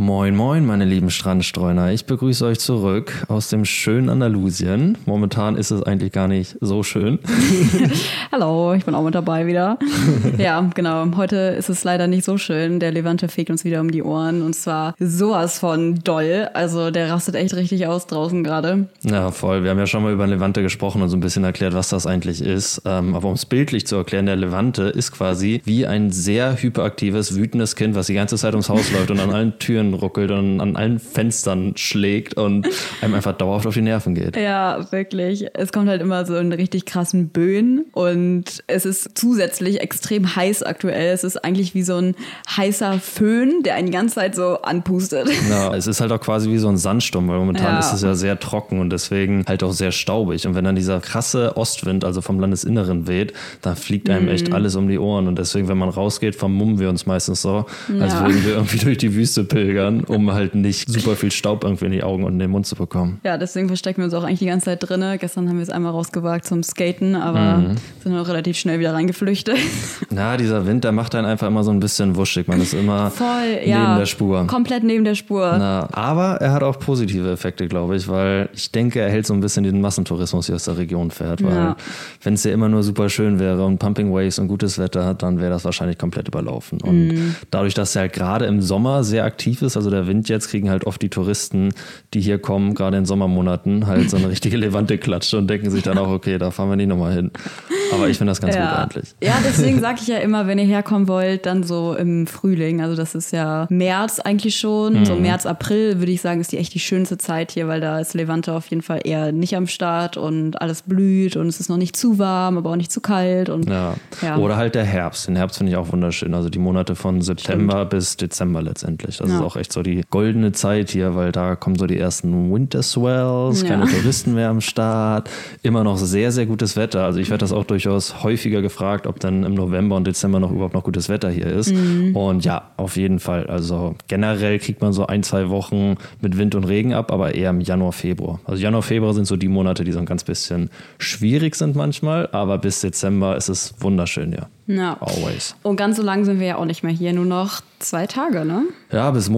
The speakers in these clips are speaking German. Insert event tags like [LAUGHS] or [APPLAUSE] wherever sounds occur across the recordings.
Moin, moin, meine lieben Strandstreuner. Ich begrüße euch zurück aus dem schönen Andalusien. Momentan ist es eigentlich gar nicht so schön. [LAUGHS] [LAUGHS] Hallo, ich bin auch mit dabei wieder. [LAUGHS] ja, genau. Heute ist es leider nicht so schön. Der Levante fegt uns wieder um die Ohren und zwar sowas von doll. Also der rastet echt richtig aus draußen gerade. Ja, voll. Wir haben ja schon mal über Levante gesprochen und so ein bisschen erklärt, was das eigentlich ist. Ähm, aber um es bildlich zu erklären, der Levante ist quasi wie ein sehr hyperaktives, wütendes Kind, was die ganze Zeit ums Haus läuft und an allen Türen ruckelt und an allen Fenstern schlägt und [LAUGHS] einem einfach dauerhaft auf die Nerven geht. Ja, wirklich. Es kommt halt immer so in richtig krassen Böen und es ist zusätzlich extrem heiß aktuell. Es ist eigentlich wie so ein heißer Föhn, der einen die ganze Zeit so anpustet. Ja, [LAUGHS] es ist halt auch quasi wie so ein Sandsturm, weil momentan Ja. ist es ja sehr trocken und deswegen halt auch sehr staubig. Und wenn dann dieser krasse Ostwind, also vom Landesinneren weht, dann fliegt einem Mhm. echt alles um die Ohren. Und deswegen, wenn man rausgeht, vermummen wir uns meistens so, als Ja. würden wir irgendwie durch die Wüste pilgern, um halt nicht super viel Staub irgendwie in die Augen und in den Mund zu bekommen. Ja, deswegen verstecken wir uns auch eigentlich die ganze Zeit drinne. Gestern haben wir es einmal rausgewagt zum Skaten, aber Mhm. sind auch relativ schnell wieder reingeflüchtet. [LAUGHS] Na, dieser Wind, der macht einen einfach immer so ein bisschen wuschig. Man ist immer Voll, ja. neben der Spur. Komplett neben der Spur. Na, aber er hat auch positive Effekte, glaube ich, weil ich denke, er hält so ein bisschen den Massentourismus hier aus der Region fährt. Weil Ja. wenn es ja immer nur super schön wäre und Pumping Waves und gutes Wetter hat, dann wäre das wahrscheinlich komplett überlaufen. Und Mhm. dadurch, dass er halt gerade im Sommer sehr aktiv ist, also der Wind jetzt, kriegen halt oft die Touristen, die hier kommen, gerade in Sommermonaten, halt so eine richtige [LAUGHS] Levante-Klatsche und denken sich dann auch, okay, da fahren wir nicht nochmal hin. Aber ich finde das ganz gut Ja. eigentlich. ja, [LAUGHS] deswegen sage ich ja immer, wenn ihr herkommen wollt, dann so im Frühling. Also das ist ja März eigentlich schon. So Mhm. März, April würde ich sagen, ist die echt die schönste Zeit hier, weil da ist Levante auf jeden Fall eher nicht am Start und alles blüht und es ist noch nicht zu warm, aber auch nicht zu kalt. Und Ja. Ja. Oder halt der Herbst. Den Herbst finde ich auch wunderschön. Also die Monate von September bis Dezember letztendlich. Das Ja. ist auch echt so die goldene Zeit hier, weil da kommen so die ersten Winter Swells, Ja. keine Touristen mehr am Start. Immer noch sehr, sehr gutes Wetter. Also ich werde das auch durchaus häufiger gefragt, ob dann im November und Dezember noch überhaupt noch gutes Wetter hier ist. Mhm. Und ja, auf jeden Fall. Also generell kriegt man so ein, zwei Wochen mit Wind und Regen ab, aber eher im Januar, Februar. Also Januar, Februar sind so die Monate, die so ein ganz bisschen schwierig sind manchmal, aber bis Dezember ist es wunderschön, ja. ja. Always. Und ganz so lang sind wir ja auch nicht mehr hier, nur noch zwei Tage, ne? Ja, bis Montag.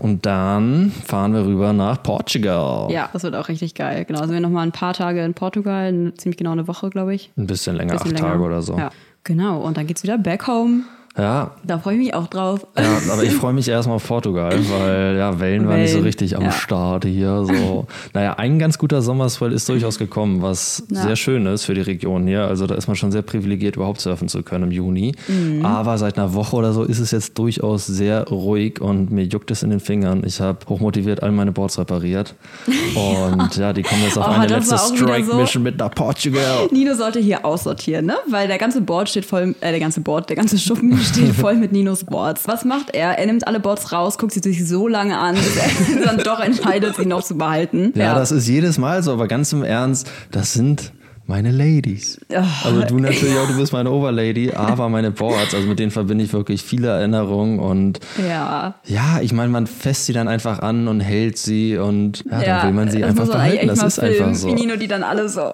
Und dann fahren wir rüber nach Portugal. Ja, das wird auch richtig geil. Genau, sind wir noch mal ein paar Tage in Portugal, ziemlich genau eine Woche, glaube ich. Ein bisschen länger, Bisschen acht länger. Tage oder so. Ja, genau. Und dann geht's wieder back home. Ja, Da freue ich mich auch drauf. ja, [LAUGHS] aber ich freue mich erstmal auf Portugal, weil ja, Wellen waren nicht so richtig am ja. Start hier. So. Naja, ein ganz guter Sommerswell ist durchaus gekommen, was Ja. sehr schön ist für die Region hier. Also da ist man schon sehr privilegiert, überhaupt surfen zu können im Juni. Mhm. Aber seit einer Woche oder so ist es jetzt durchaus sehr ruhig und mir juckt es in den Fingern. Ich habe hochmotiviert all meine Boards repariert. [LAUGHS] Und ja, die kommen jetzt auf Oh, eine letzte Strike-Mission mit nach Portugal. Nino sollte hier aussortieren, ne? Weil der ganze Board steht voll, äh, der ganze Board, der ganze Schuppen [LAUGHS] steht voll mit Ninos Boards. Was macht er? Er nimmt alle Boards raus, guckt sie sich so lange an, bis er [LAUGHS] dann doch entscheidet, sie noch zu behalten. Ja, das ist jedes Mal so, aber ganz im Ernst, das sind meine Ladies. Also du natürlich auch, du bist meine Overlady, aber meine Boards, also mit denen verbinde ich wirklich viele Erinnerungen und Ja. ja, ich meine, man fässt sie dann einfach an und hält sie und ja, dann will man sie einfach behalten. Das ist filmen, einfach so. Wie Nino die dann alle so.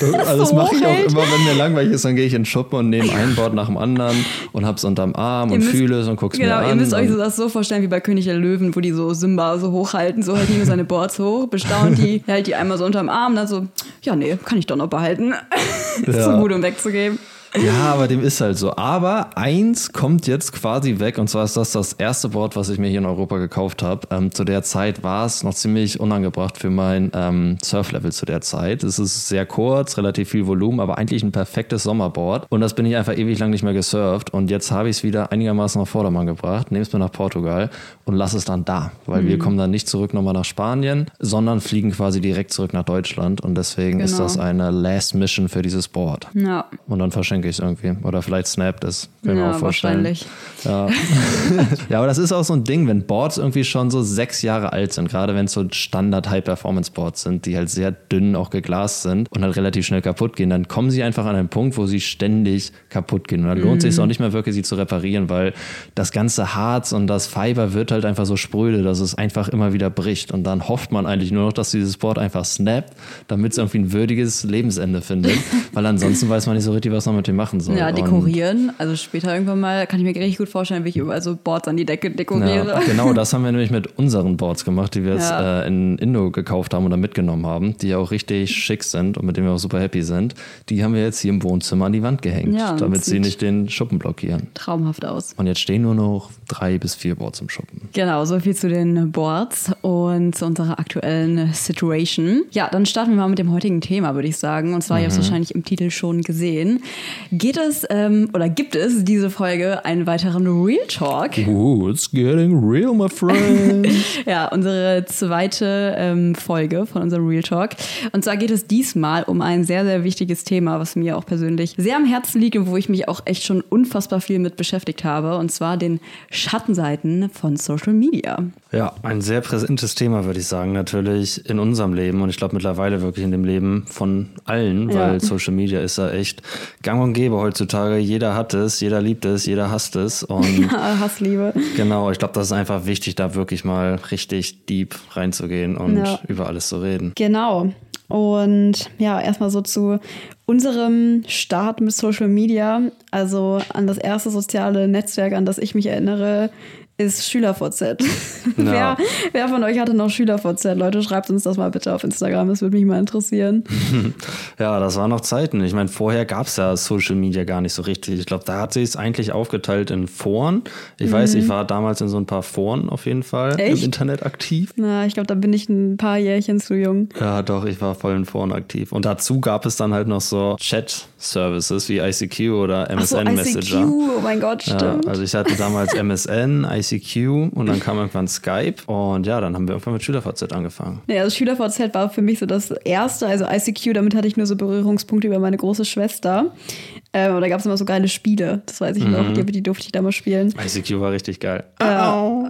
Das, also das so mache ich auch immer, wenn mir langweilig ist, dann gehe ich in den Schuppen und nehme ein Board nach dem anderen und hab's unterm Arm und Ihr müsst- fühle es und guck's Genau, mir an. ihr müsst euch und- das so vorstellen wie bei König der Löwen, wo die so Simba so hochhalten, so hält Nino seine Boards hoch, bestaunt die, [LAUGHS] hält die einmal so unterm Arm, dann so, ja nee, kann ich doch noch behalten. Ist [LAUGHS] Ja. so gut, um wegzugeben. Ja, aber dem ist halt so. Aber eins kommt jetzt quasi weg und zwar ist das das erste Board, was ich mir hier in Europa gekauft habe. Ähm, zu der Zeit war es noch ziemlich unangebracht für mein ähm, Surflevel zu der Zeit. Es ist sehr kurz, relativ viel Volumen, aber eigentlich ein perfektes Sommerboard. Und das bin ich einfach ewig lang nicht mehr gesurft und jetzt habe ich es wieder einigermaßen auf Vordermann gebracht, nehme es mir nach Portugal und lasse es dann da, weil wir kommen dann nicht zurück nochmal nach Spanien, sondern fliegen quasi direkt zurück nach Deutschland und deswegen ist Genau. das eine Last Mission für dieses Board. Ja, Und dann verschenke ich es irgendwie. Oder vielleicht snappt es. Kann ich mir ja auch vorstellen. wahrscheinlich. Ja. [LAUGHS] ja, aber das ist auch so ein Ding, wenn Boards irgendwie schon so sechs Jahre alt sind, gerade wenn es so Standard High-Performance-Boards sind, die halt sehr dünn auch geglast sind und halt relativ schnell kaputt gehen, dann kommen sie einfach an einen Punkt, wo sie ständig kaputt gehen. Und dann lohnt es sich auch nicht mehr wirklich, sie zu reparieren, weil das ganze Harz und das Fiber wird halt einfach so spröde, dass es einfach immer wieder bricht. Und dann hofft man eigentlich nur noch, dass dieses Board einfach snappt, damit es irgendwie ein würdiges Lebensende findet, [LAUGHS] weil ansonsten weiß man nicht so richtig, was man mit dem machen soll. Ja, Und- dekorieren. Also später irgendwann mal kann ich mir richtig gut vorstellen, wie ich überall so Boards an die Decke dekoriere. Ja, genau, das haben wir nämlich mit unseren Boards gemacht, die wir jetzt Ja. äh, in Indo gekauft haben oder mitgenommen haben, die auch richtig schick sind und mit denen wir auch super happy sind. Die haben wir jetzt hier im Wohnzimmer an die Wand gehängt, Ja, damit sie nicht den Schuppen blockieren. Traumhaft aus. Und jetzt stehen nur noch drei bis vier Boards im Schuppen. Genau, so viel zu den Boards und zu unserer aktuellen Situation. Ja, dann starten wir mal mit dem heutigen Thema, würde ich sagen. Und zwar, ihr habt es wahrscheinlich im Titel schon gesehen. Geht es ähm, oder gibt es diese Folge einen weiteren Real Talk? Ooh, it's getting real, my friend. [LAUGHS] Ja, unsere zweite ähm, Folge von unserem Real Talk. Und zwar geht es diesmal um ein sehr, sehr wichtiges Thema, was mir auch persönlich sehr am Herzen liegt und wo ich mich auch echt schon unfassbar viel mit beschäftigt habe. Und zwar den Schattenseiten von Social Media. Ja, ein sehr präsentes Thema, würde ich sagen, natürlich in unserem Leben und ich glaube mittlerweile wirklich in dem Leben von allen, weil Ja. Social Media ist ja echt gang und gäbe heutzutage. Jeder hat es, jeder liebt es, jeder hasst es und [LAUGHS] Hassliebe. genau, ich glaube, das ist einfach wichtig, da wirklich mal richtig deep reinzugehen und Ja. über alles zu reden. Genau. Und ja, erstmal so zu unserem Start mit Social Media. Also an das erste soziale Netzwerk, an das ich mich erinnere, ist SchülerVZ. [LAUGHS] wer, wer von euch hatte noch SchülerVZ? Leute, schreibt uns das mal bitte auf Instagram, das würde mich mal interessieren. [LAUGHS] Ja, das waren noch Zeiten. Ich meine, vorher gab es ja Social Media gar nicht so richtig. Ich glaube, da hat sich es eigentlich aufgeteilt in Foren. Ich weiß, ich war damals in so ein paar Foren auf jeden Fall Mhm. Echt? im Internet aktiv. Na, ich glaube, da bin ich ein paar Jährchen zu jung. Ja, doch, ich war voll in Foren aktiv. Und dazu gab es dann halt noch so Chat-Services wie ICQ oder Ach so, MSN ICQ, Messenger. oh mein Gott, Ja, stimmt. also ich hatte damals MSN, ICQ [LAUGHS] und dann kam irgendwann Skype und ja, dann haben wir irgendwann mit SchülerVZ angefangen. Nee, also SchülerVZ war für mich so das erste, also ICQ, damit hatte ich nur so Berührungspunkte über meine große Schwester. Ähm, und da gab es immer so geile Spiele, das weiß ich Mhm. noch, die, die durfte ich da mal spielen. ICQ war richtig geil. Ja. [LAUGHS]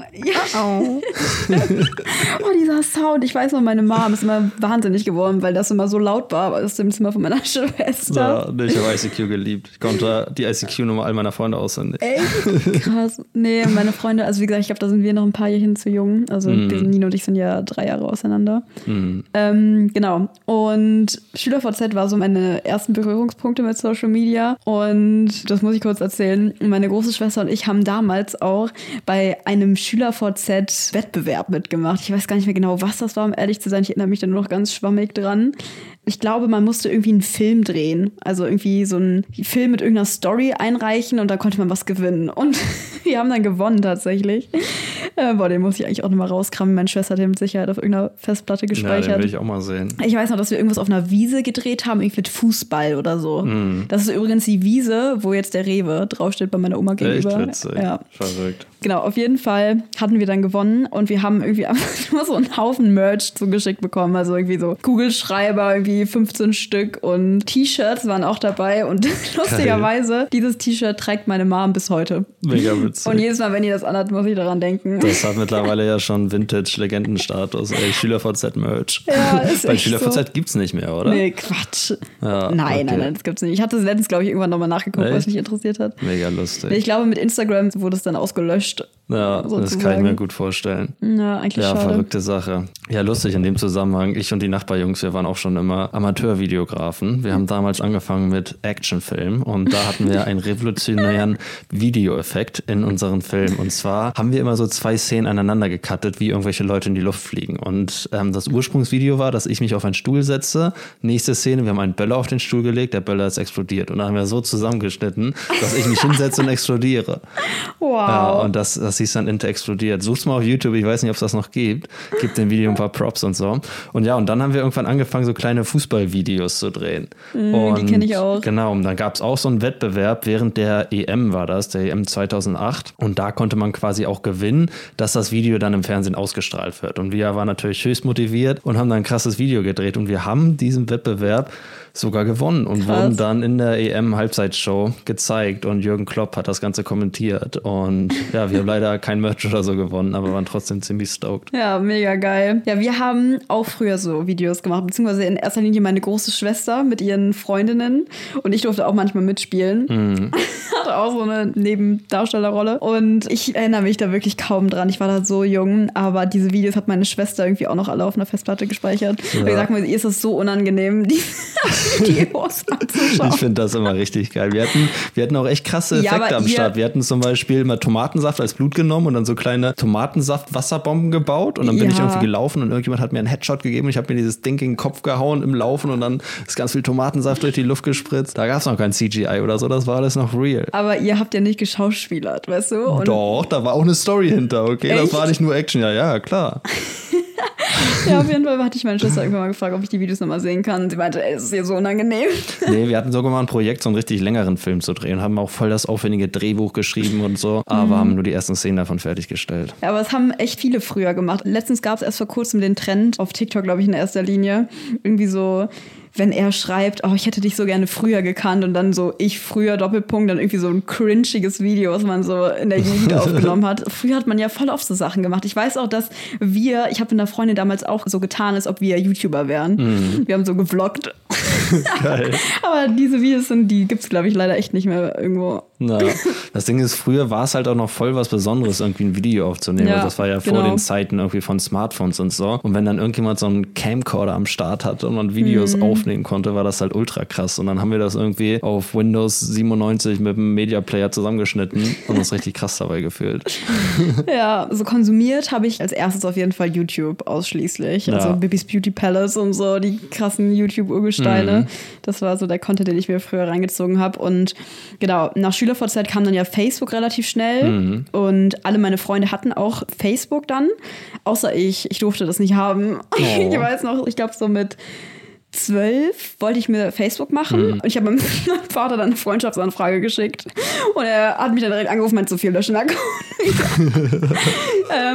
oh, dieser Sound. Ich weiß noch, meine Mom ist immer wahnsinnig geworden, weil das immer so laut war aus dem Zimmer von meiner [LAUGHS] Schwester. Ja, nee, ich habe ICQ geliebt. Ich konnte die ICQ-Nummer all meiner Freunde auswendig. Echt? Krass. Nee, meine Freunde, also wie gesagt, ich glaube, da sind wir noch ein paar Jährchen zu jung. Also Mhm. wir sind, Nino und ich sind ja drei Jahre auseinander. Ähm, genau. Und SchülerVZ war so meine ersten Berührungspunkte mit Social Media. Und das muss ich kurz erzählen. Meine große Schwester und ich haben damals auch bei einem SchülerVZ-Wettbewerb mitgemacht. Ich weiß gar nicht mehr genau, was das war, um ehrlich zu sein. Ich erinnere mich da nur noch ganz schwammig dran. Ich glaube, man musste irgendwie einen Film drehen. Also irgendwie so einen Film mit irgendeiner Story einreichen und da konnte man was gewinnen. Und [LAUGHS] wir haben dann gewonnen tatsächlich. Äh, boah, den muss ich eigentlich auch nochmal rauskramen. Meine Schwester hat den mit Sicherheit auf irgendeiner Festplatte Ja, den gespeichert. will ich auch mal sehen. Ich weiß noch, dass wir irgendwas auf einer Wiese gedreht haben, irgendwie mit Fußball oder so. Das ist übrigens die Wiese, wo jetzt der Rewe draufsteht bei meiner Oma Echt gegenüber. witzig. Ja. Verrückt. Genau, auf jeden Fall hatten wir dann gewonnen und wir haben irgendwie [LAUGHS] einfach nur so einen Haufen Merch zugeschickt bekommen. Also irgendwie so Kugelschreiber, irgendwie 15 Stück und T-Shirts waren auch dabei. Und [LAUGHS] lustigerweise, dieses T-Shirt trägt meine Mom bis heute. Mega witzig. [LAUGHS] Und jedes Mal, wenn ihr das anhat, muss ich daran denken. Das hat mittlerweile ja schon Vintage-Legendenstatus. SchülerVZ-Merch. Ja, ist SchülerVZ so. gibt's nicht mehr, oder? Nee, Quatsch. Ja, nein, okay. nein, nein, das gibt's nicht. Ich hatte es letztens, glaube ich, irgendwann nochmal nachgeguckt, was mich interessiert hat. Mega lustig. Ich glaube, mit Instagram wurde es dann ausgelöscht gelöscht ja, das kann ich sozusagen. mir gut vorstellen. Ja, eigentlich Ja, schade. verrückte Sache. Ja, lustig in dem Zusammenhang. Ich und die Nachbarjungs, wir waren auch schon immer Amateurvideografen. Wir haben damals angefangen mit Actionfilm und da hatten wir einen revolutionären [LAUGHS] Videoeffekt in unseren Filmen. Und zwar haben wir immer so zwei Szenen aneinander gecuttet, wie irgendwelche Leute in die Luft fliegen. Und ähm, das Ursprungsvideo war, dass ich mich auf einen Stuhl setze. Nächste Szene, wir haben einen Böller auf den Stuhl gelegt, der Böller ist explodiert. Und dann haben wir so zusammengeschnitten, dass ich mich hinsetze und explodiere. [LAUGHS] Wow. Ja, und das, das hieß dann Inter explodiert. Such's mal auf YouTube, ich weiß nicht, ob es das noch gibt. Gibt dem Video ein paar Props und so. Und ja, und dann haben wir irgendwann angefangen, so kleine Fußballvideos zu drehen. und, Mm, die kenn ich auch. Genau, und dann gab es auch so einen Wettbewerb, während der EM war das, der EM 2008. Und da konnte man quasi auch gewinnen, dass das Video dann im Fernsehen ausgestrahlt wird. Und wir waren natürlich höchst motiviert und haben dann ein krasses Video gedreht. Und wir haben diesen Wettbewerb sogar gewonnen und Krass. wurden dann in der EM-Halbzeitshow gezeigt. Und Jürgen Klopp hat das Ganze kommentiert. Und ja, wir haben leider kein Merch oder so gewonnen, aber waren trotzdem ziemlich stoked. Ja, mega geil. Ja, wir haben auch früher so Videos gemacht, beziehungsweise in erster Linie meine große Schwester mit ihren Freundinnen und ich durfte auch manchmal mitspielen. Mhm. [LAUGHS] Hatte auch so eine Nebendarstellerrolle und ich erinnere mich da wirklich kaum dran. Ich war da so jung, aber diese Videos hat meine Schwester irgendwie auch noch alle auf einer Festplatte gespeichert. Ja. Sag mal, ihr ist es so unangenehm, [LAUGHS] die Videos anzuschauen. Ich finde das immer richtig geil. Wir hatten, wir hatten auch echt krasse Ja, Effekte aber am Start. Wir hatten zum Beispiel mal Tomatensaft als Blut genommen und dann so kleine Tomatensaft-Wasserbomben gebaut. Und dann bin ich Ja. irgendwie gelaufen und irgendjemand hat mir einen Headshot gegeben. und Ich habe mir dieses Ding in den Kopf gehauen im Laufen und dann ist ganz viel Tomatensaft durch die Luft gespritzt. Da gab es noch kein CGI oder so, das war alles noch real. Aber ihr habt ja nicht geschauspielert, weißt du? Und Doch, da war auch eine Story hinter, okay? Das Echt? war nicht nur Action, ja, ja, klar. [LAUGHS] [LAUGHS] Ja, auf jeden Fall hatte ich meine Schwester irgendwann mal gefragt, ob ich die Videos nochmal sehen kann. Sie meinte, ey, es ist ihr so unangenehm. [LAUGHS] Nee, wir hatten sogar mal ein Projekt, so einen richtig längeren Film zu drehen, haben auch voll das aufwendige Drehbuch geschrieben und so, aber haben nur die ersten Szenen davon fertiggestellt. Ja, aber es haben echt viele früher gemacht. Letztens gab es erst vor kurzem den Trend auf TikTok, glaube ich, in erster Linie. Irgendwie so, wenn er schreibt, oh, ich hätte dich so gerne früher gekannt und dann so ich früher Doppelpunkt, dann irgendwie so ein cringiges Video, was man so in der Jugend [LAUGHS] aufgenommen hat. Früher hat man ja voll oft so Sachen gemacht. Ich weiß auch, dass wir, ich habe mit einer Freundin damals auch so getan, als ob wir YouTuber wären. Wir haben so gevloggt. [LAUGHS] Geil. [LAUGHS] Aber diese Videos sind, die gibt's glaube ich, leider echt nicht mehr irgendwo. Na, [LAUGHS] das Ding ist, früher war es halt auch noch voll was Besonderes, irgendwie ein Video aufzunehmen. Ja, Also das war ja vor genau. den Zeiten irgendwie von Smartphones und so. Und wenn dann irgendjemand so einen Camcorder am Start hatte und man Videos Mhm. aufnehmen konnte, war das halt ultra krass. Und dann haben wir das irgendwie auf Windows 97 mit dem Media Player zusammengeschnitten und uns richtig krass dabei gefühlt. [LAUGHS] Ja, so konsumiert habe ich als erstes auf jeden Fall YouTube ausschließlich. Also Ja. Bibis Beauty Palace und so, die krassen YouTube-Urgesteine. Mhm. Das war so der Content, den ich mir früher reingezogen habe. Und genau, nach SchülerVZ kam dann ja Facebook relativ schnell. Mhm. Und alle meine Freunde hatten auch Facebook dann. Außer ich. Ich durfte das nicht haben. [LAUGHS] Oh. Ich weiß noch, ich glaube so mit zwölf wollte ich mir Facebook machen und ich habe meinem [LAUGHS] Vater dann eine Freundschaftsanfrage geschickt und er hat mich dann direkt angerufen, meinte so viel löschen [LAUGHS] ähm,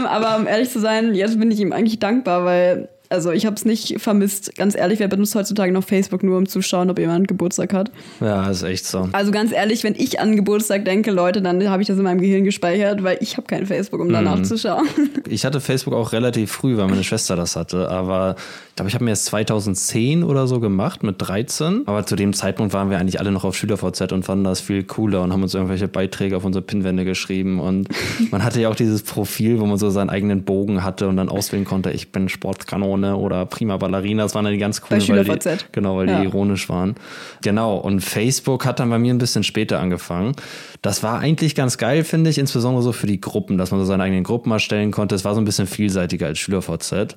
aber um ehrlich zu sein, jetzt bin ich ihm eigentlich dankbar, weil also ich habe es nicht vermisst. Ganz ehrlich, wer benutzt heutzutage noch Facebook nur, um zu schauen, ob jemand Geburtstag hat? Ja, ist echt so. Also ganz ehrlich, wenn ich an Geburtstag denke, Leute, dann habe ich das in meinem Gehirn gespeichert, weil ich habe kein Facebook, um danach zu schauen. [LAUGHS] Ich hatte Facebook auch relativ früh, weil meine Schwester das hatte. Aber ich glaube, ich habe mir erst 2010 oder so gemacht mit 13. Aber zu dem Zeitpunkt waren wir eigentlich alle noch auf SchülerVZ und fanden das viel cooler und haben uns irgendwelche Beiträge auf unsere Pinwände geschrieben. Und [LAUGHS] man hatte ja auch dieses Profil, wo man so seinen eigenen Bogen hatte und dann auswählen konnte, ich bin Sportkanone oder Prima Ballerina. Das waren dann die ganz coolen, weil die, SchülerVZ. genau, weil Ja. die ironisch waren. Genau. Und Facebook hat dann bei mir ein bisschen später angefangen. Das war eigentlich ganz geil, finde ich, insbesondere so für die Gruppen, dass man so seine eigenen Gruppen erstellen konnte. Es war so ein bisschen vielseitiger als SchülerVZ.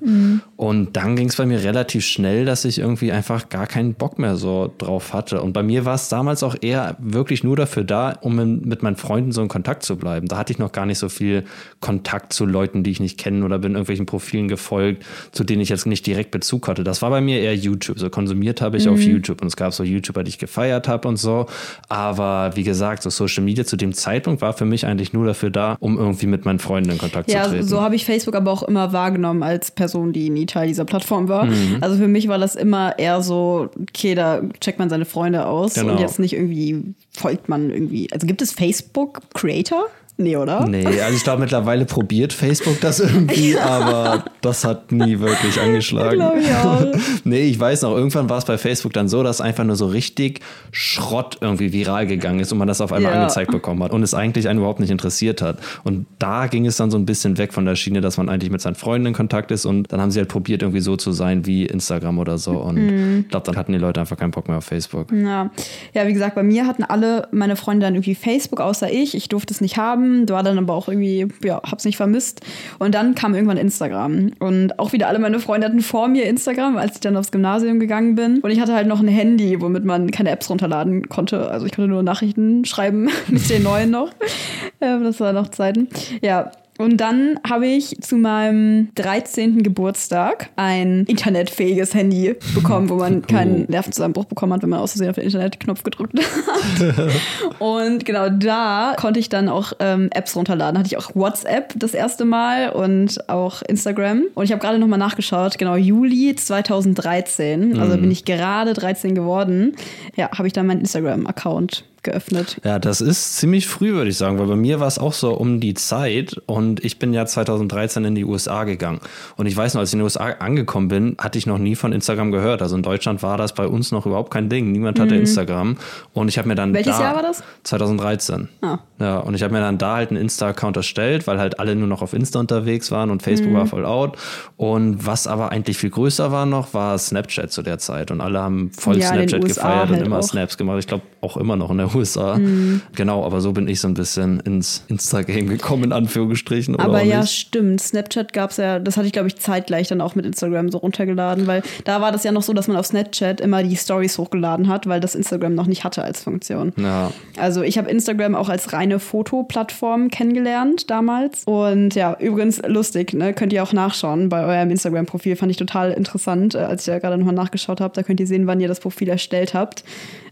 Und dann ging es bei mir relativ schnell, dass ich irgendwie einfach gar keinen Bock mehr so drauf hatte. Und bei mir war es damals auch eher wirklich nur dafür da, um in, mit meinen Freunden so in Kontakt zu bleiben. Da hatte ich noch gar nicht so viel Kontakt zu Leuten, die ich nicht kenne oder bin irgendwelchen Profilen gefolgt, zu denen ich jetzt nicht direkt Bezug hatte. Das war bei mir eher YouTube. So konsumiert habe ich auf YouTube und es gab so YouTuber, die ich gefeiert habe und so. Aber wie gesagt, so Social Media zu dem Zeitpunkt war für mich eigentlich nur dafür da, um irgendwie mit meinen Freunden in Kontakt Ja, zu treten. so habe ich Facebook aber auch immer wahrgenommen als Person, die nie Teil dieser Plattform war. Mhm. Also für mich war das immer eher so, okay, da checkt man seine Freunde aus Genau. und jetzt nicht irgendwie folgt man irgendwie. Also gibt es Facebook Creator? Nee, oder? Nee, also ich glaube, mittlerweile probiert Facebook das irgendwie, [LAUGHS] ja. aber das hat nie wirklich angeschlagen. Ich auch. [LAUGHS] nee, ich weiß noch, irgendwann war es bei Facebook dann so, dass einfach nur so richtig Schrott irgendwie viral gegangen ist und man das auf einmal ja. angezeigt bekommen hat und es eigentlich einen überhaupt nicht interessiert hat. Und da ging es dann so ein bisschen weg von der Schiene, dass man eigentlich mit seinen Freunden in Kontakt ist und dann haben sie halt probiert, irgendwie so zu sein wie Instagram oder so. Und mhm. ich glaube, dann hatten die Leute einfach keinen Bock mehr auf Facebook. Ja. ja, wie gesagt, bei mir hatten alle meine Freunde dann irgendwie Facebook, außer ich. Ich durfte es nicht haben, war dann aber auch irgendwie, ja, hab's nicht vermisst. Und dann kam irgendwann Instagram. Und auch wieder alle meine Freunde hatten vor mir Instagram, als ich dann aufs Gymnasium gegangen bin. Und ich hatte halt noch ein Handy, womit man keine Apps runterladen konnte. Also ich konnte nur Nachrichten schreiben [LAUGHS] mit den neuen noch. [LAUGHS] das war noch Zeiten. Ja, und dann habe ich zu meinem 13. Geburtstag ein internetfähiges Handy bekommen, wo man [LAUGHS] keinen Nervenzusammenbruch bekommen hat, wenn man aus Versehen auf den Internetknopf gedrückt hat. [LAUGHS] und genau da konnte ich dann auch ähm, Apps runterladen. Hatte ich auch WhatsApp das erste Mal und auch Instagram. Und ich habe gerade nochmal nachgeschaut, genau Juli 2013, also mhm. bin ich gerade 13 geworden, ja, habe ich dann meinen Instagram-Account geöffnet. Ja, das ist ziemlich früh, würde ich sagen, weil bei mir war es auch so um die Zeit und ich bin ja 2013 in die USA gegangen. Und ich weiß noch, als ich in den USA angekommen bin, hatte ich noch nie von Instagram gehört. Also in Deutschland war das bei uns noch überhaupt kein Ding. Niemand hatte mhm. Instagram. Und ich habe mir dann. Welches da, Jahr war das? 2013. Ah. Ja, und ich habe mir dann da halt einen Insta-Account erstellt, weil halt alle nur noch auf Insta unterwegs waren und Facebook mhm. war voll out. Und was aber eigentlich viel größer war noch, war Snapchat zu der Zeit. Und alle haben voll ja, Snapchat gefeiert halt und immer auch. Snaps gemacht. Ich glaube auch immer noch in der USA. Mhm. Genau, aber so bin ich so ein bisschen ins Insta-Game gekommen, in Anführungsstrichen. aber ja, nicht. stimmt. Snapchat gab es ja, das hatte ich, glaube ich, zeitgleich dann auch mit Instagram so runtergeladen, weil da war das ja noch so, dass man auf Snapchat immer die Stories hochgeladen hat, weil das Instagram noch nicht hatte als Funktion. Ja. Also ich habe Instagram auch als reine Fotoplattform kennengelernt damals. Und ja, übrigens lustig, ne? Könnt ihr auch nachschauen bei eurem Instagram-Profil. Fand ich total interessant, äh, als ich da gerade nochmal nachgeschaut habe. Da könnt ihr sehen, wann ihr das Profil erstellt habt.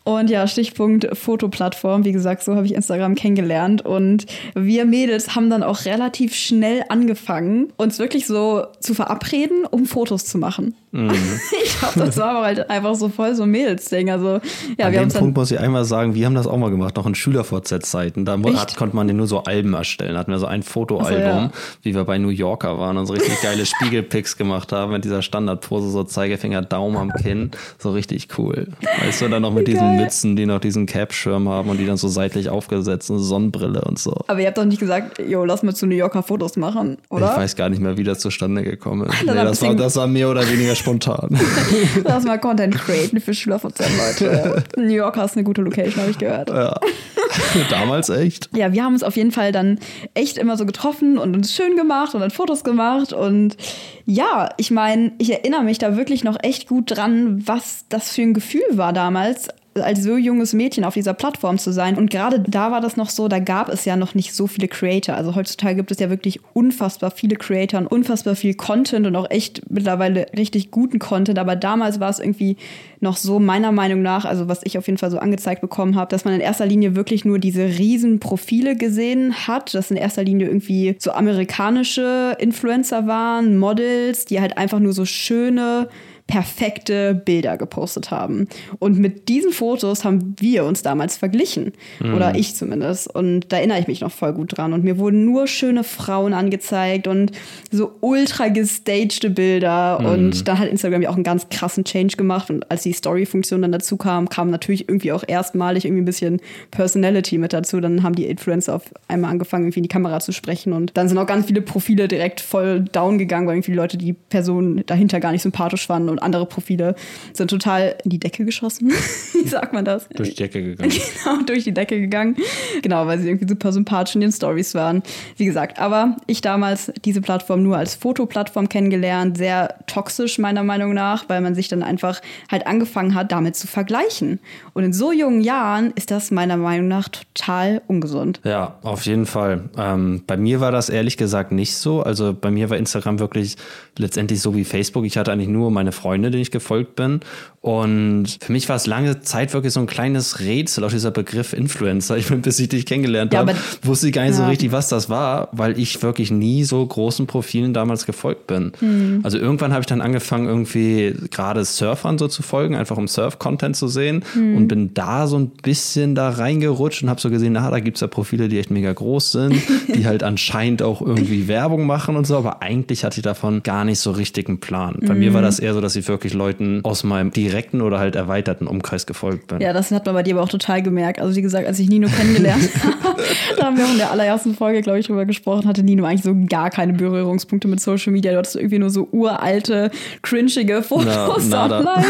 Und ja, Stichpunkt Fotoplattform. Wie gesagt, so habe ich Instagram kennengelernt. Und wir Mädels haben dann auch relativ schnell angefangen, uns wirklich so zu verabreden, um Fotos zu machen. Mhm. [LAUGHS] ich glaube, das war aber halt einfach so voll so Mädels-Ding. Also, ja, An wir dem Punkt muss ich einmal sagen, wir haben das auch mal gemacht, noch in Schüler-VZ-Zeiten. Da hat, konnte man nur so Alben erstellen. Da hatten wir so ein Fotoalbum, so, ja. wie wir bei New Yorker waren und so richtig geile Spiegelpics gemacht haben mit dieser Standardpose, so Zeigefinger, Daumen am Kinn. So richtig cool. Weißt du, dann noch mit diesen Mützen, die noch diesen Cap-Schirm haben und die dann so seitlich aufgesetzt, eine Sonnenbrille und so. Aber ihr habt doch nicht gesagt, jo, lass mal zu New Yorker Fotos machen, oder? Ich weiß gar nicht mehr, wie das zustande gekommen ist. nee, das, war, das war mehr oder weniger spontan. [LAUGHS] lass mal Content createn für Schüler von 10 Leute. New Yorker ist eine gute Location, habe ich gehört. Ja. [LAUGHS] Damals echt. Ja, wir haben uns auf jeden Fall dann echt immer so getroffen und uns schön gemacht und dann Fotos gemacht. Und ja, ich meine, ich erinnere mich da wirklich noch echt gut dran, was das für ein Gefühl war damals, als so junges Mädchen auf dieser Plattform zu sein. Und gerade da war das noch so, da gab es ja noch nicht so viele Creator. Also heutzutage gibt es ja wirklich unfassbar viele Creator und unfassbar viel Content und auch echt mittlerweile richtig guten Content. Aber damals war es irgendwie noch so meiner Meinung nach, also was ich auf jeden Fall so angezeigt bekommen habe, dass man in erster Linie wirklich nur diese riesen Profile gesehen hat, dass in erster Linie irgendwie so amerikanische Influencer waren, Models, die halt einfach nur so schöne perfekte Bilder gepostet haben. Und mit diesen Fotos haben wir uns damals verglichen. Mhm. Oder ich zumindest. Und da erinnere ich mich noch voll gut dran. Und mir wurden nur schöne Frauen angezeigt und so ultra gestagte Bilder. Mhm. Und da hat Instagram ja auch einen ganz krassen Change gemacht. Und als die Story-Funktion dann dazu kam, kam natürlich irgendwie auch erstmalig irgendwie ein bisschen Personality mit dazu. Dann haben die Influencer auf einmal angefangen, irgendwie in die Kamera zu sprechen. Und dann sind auch ganz viele Profile direkt voll down gegangen, weil irgendwie die Leute die Person dahinter gar nicht sympathisch fanden und andere Profile sind total in die Decke geschossen. [LAUGHS] Wie sagt man das? Durch die Decke gegangen. [LAUGHS] Genau, durch die Decke gegangen. Genau, weil sie irgendwie super sympathisch in den Stories waren. Wie gesagt, aber ich damals diese Plattform nur als Fotoplattform kennengelernt, sehr toxisch meiner Meinung nach, weil man sich dann einfach halt angefangen hat, damit zu vergleichen. Und in so jungen Jahren ist das meiner Meinung nach total ungesund. Ja, auf jeden Fall. Ähm, bei mir war das ehrlich gesagt nicht so. Also bei mir war Instagram wirklich letztendlich so wie Facebook. Ich hatte eigentlich nur meine Freunde, denen ich gefolgt bin. Und für mich war es lange Zeit wirklich so ein kleines Rätsel, auch dieser Begriff Influencer. Ich bin, bis ich dich kennengelernt Ja, habe, wusste ich gar nicht so Ja. richtig, was das war, weil ich wirklich nie so großen Profilen damals gefolgt bin. Hm. Also irgendwann habe ich dann angefangen, irgendwie gerade Surfern so zu folgen, einfach um Surf-Content zu sehen Hm. und bin da so ein bisschen da reingerutscht und habe so gesehen, na, da gibt es ja Profile, die echt mega groß sind, die [LAUGHS] halt anscheinend auch irgendwie Werbung machen und so, aber eigentlich hatte ich davon gar nicht so richtig einen Plan. Bei mir war Hm. das eher so, dass ich wirklich Leuten aus meinem direkten oder halt erweiterten Umkreis gefolgt bin. Ja, das hat man bei dir aber auch total gemerkt. Also wie gesagt, als ich Nino kennengelernt [LAUGHS] habe, da haben wir auch in der allerersten Folge, glaube ich, drüber gesprochen, hatte Nino eigentlich so gar keine Berührungspunkte mit Social Media. Du hattest irgendwie nur so uralte, cringige Fotos Na, online.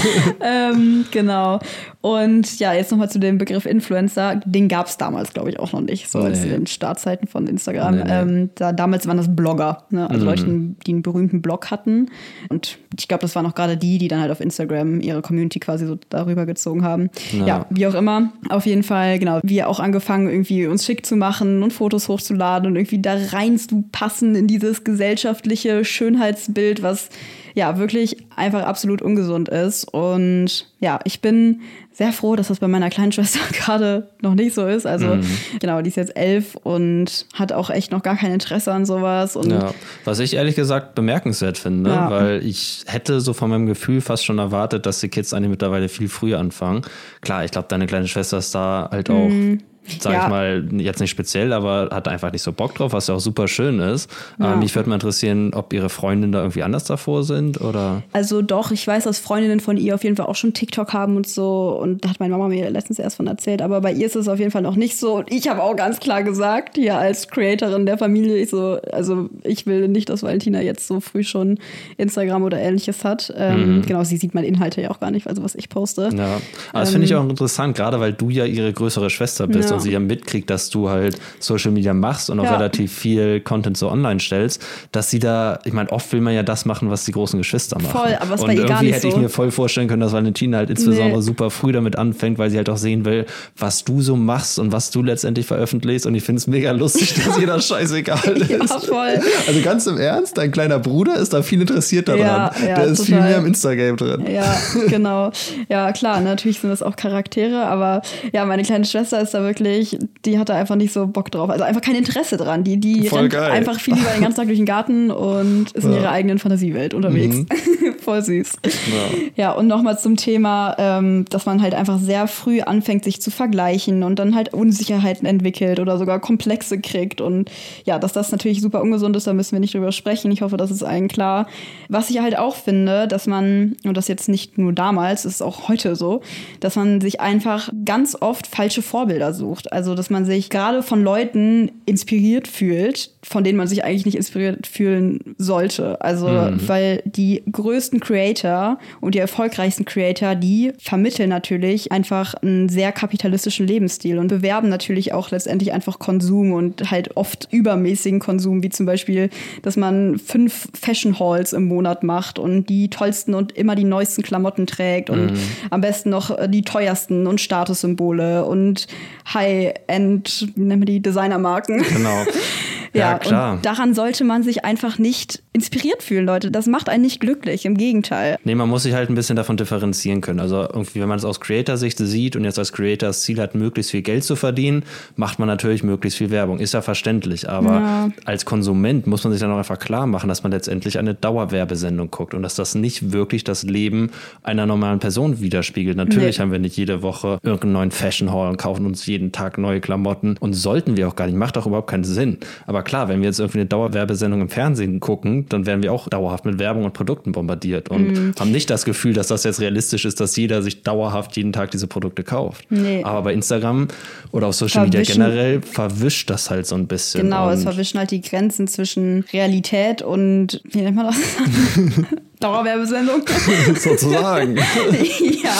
[LAUGHS] ähm, genau. Und ja, jetzt nochmal zu dem Begriff Influencer. Den gab es damals, glaube ich, auch noch nicht. So als Nee. in den Startzeiten von Instagram. Nee, nee. Ähm, da, damals waren das Blogger, ne? also Mhm. Leute, die einen berühmten Blog hatten. Und ich glaube, das waren auch gerade die, die dann halt auf Instagram ihre Community quasi so darüber gezogen haben. Ja. Ja, wie auch immer. Auf jeden Fall, genau. Wir auch angefangen, irgendwie uns schick zu machen und Fotos hochzuladen und irgendwie da rein zu passen in dieses gesellschaftliche Schönheitsbild, was ja wirklich einfach absolut ungesund ist. Und ja, ich bin sehr froh, dass das bei meiner kleinen [LAUGHS] Schwester gerade noch nicht so ist. Also genau, die ist jetzt elf und hat auch echt noch gar kein Interesse an sowas. Und Ja, was ich ehrlich gesagt bemerkenswert finde, Ja. weil ich hätte so von meinem Gefühl fast schon erwartet, dass die Kids eigentlich mittlerweile viel früher anfangen. Klar, ich glaube, deine kleine Schwester ist da halt auch, sag Mhm. Ja. ich mal, jetzt nicht speziell, aber hat einfach nicht so Bock drauf, was ja auch super schön ist. Ja. Aber mich würde mal interessieren, ob ihre Freundinnen da irgendwie anders davor sind oder. Also doch, ich weiß, dass Freundinnen von ihr auf jeden Fall auch schon TikTok haben und so. Und da hat meine Mama mir letztens erst von erzählt. Aber bei ihr ist es auf jeden Fall noch nicht so. Und ich habe auch ganz klar gesagt, hier als Creatorin der Familie, ich so, also ich will nicht, dass Valentina jetzt so früh schon Instagram oder ähnliches hat. Ähm, Genau, sie sieht meine Inhalte ja auch gar nicht, also was ich poste. Ja, aber das finde ich auch interessant, gerade weil du ja ihre größere Schwester bist Ähm. Ja. und sie ja mitkriegt, dass du halt Social Media machst und auch Ja. relativ viel Content so online stellst, dass sie da, ich meine, oft will man ja das machen, was die großen Geschwister machen. Voll, aber es bei ihr irgendwie gar nicht hätte ich so. mir voll vorstellen können, dass Valentina halt insbesondere Nee. super früh damit anfängt, weil sie halt auch sehen will, was du so machst und was du letztendlich veröffentlichst und ich finde es mega lustig, dass ihr das [LAUGHS] scheißegal ist. Ja, voll. Also ganz im Ernst, dein kleiner Bruder ist da viel interessiert daran. Ja, ja, Der ist viel total. mehr im Instagram drin. Ja, genau. Ja, klar, natürlich sind das auch Charaktere, aber ja, meine kleine Schwester ist da wirklich, die hat da einfach nicht so Bock drauf. Also einfach kein Interesse dran. Die, die rennt einfach viel lieber den ganzen Tag durch den Garten und ist in Ja. Mhm. ihrer eigenen Fantasiewelt unterwegs. [LAUGHS] Voll süß. Ja, und nochmal zum Thema, ähm, dass man halt einfach sehr früh anfängt, sich zu vergleichen und dann halt Unsicherheiten entwickelt oder sogar Komplexe kriegt. Und ja, dass das natürlich super ungesund ist, da müssen wir nicht drüber sprechen. Ich hoffe, das ist allen klar. Was ich halt auch finde, dass man, und das jetzt nicht nur damals, ist auch heute so, dass man sich einfach ganz oft falsche Vorbilder sucht. Also, dass man sich gerade von Leuten inspiriert fühlt, von denen man sich eigentlich nicht inspiriert fühlen sollte. Also, weil die größten Creator und die erfolgreichsten Creator, die vermitteln natürlich einfach einen sehr kapitalistischen Lebensstil und bewerben natürlich auch letztendlich einfach Konsum und halt oft übermäßigen Konsum, wie zum Beispiel, dass man fünf Fashion Halls im Monat macht und die tollsten und immer die neuesten Klamotten trägt und am besten noch die teuersten und Statussymbole und High-End, wie nennen wir die Designermarken. Genau. [LAUGHS] Ja, Ja, klar. Und daran sollte man sich einfach nicht inspiriert fühlen, Leute. Das macht einen nicht glücklich, im Gegenteil. Nee, man muss sich halt ein bisschen davon differenzieren können. Also irgendwie, wenn man es aus Creator-Sicht sieht und jetzt als Creator das Ziel hat, möglichst viel Geld zu verdienen, macht man natürlich möglichst viel Werbung. Ist ja verständlich. Aber Ja. als Konsument muss man sich dann auch einfach klar machen, dass man letztendlich eine Dauerwerbesendung guckt und dass das nicht wirklich das Leben einer normalen Person widerspiegelt. Natürlich Nee. haben wir nicht jede Woche irgendeinen neuen Fashion Hall und kaufen uns jeden Tag neue Klamotten und sollten wir auch gar nicht. Macht auch überhaupt keinen Sinn. Aber klar, wenn wir jetzt irgendwie eine Dauerwerbesendung im Fernsehen gucken, dann werden wir auch dauerhaft mit Werbung und Produkten bombardiert und Mhm. haben nicht das Gefühl, dass das jetzt realistisch ist, dass jeder sich dauerhaft jeden Tag diese Produkte kauft. Nee. Aber bei Instagram oder auf Social Media Verwischen- generell verwischt das halt so ein bisschen. Genau, es verwischen halt die Grenzen zwischen Realität und, wie nennt man das? [LAUGHS] [LAUGHS] Dauerwerbesendung. [LAUGHS] [LAUGHS] sozusagen. ja,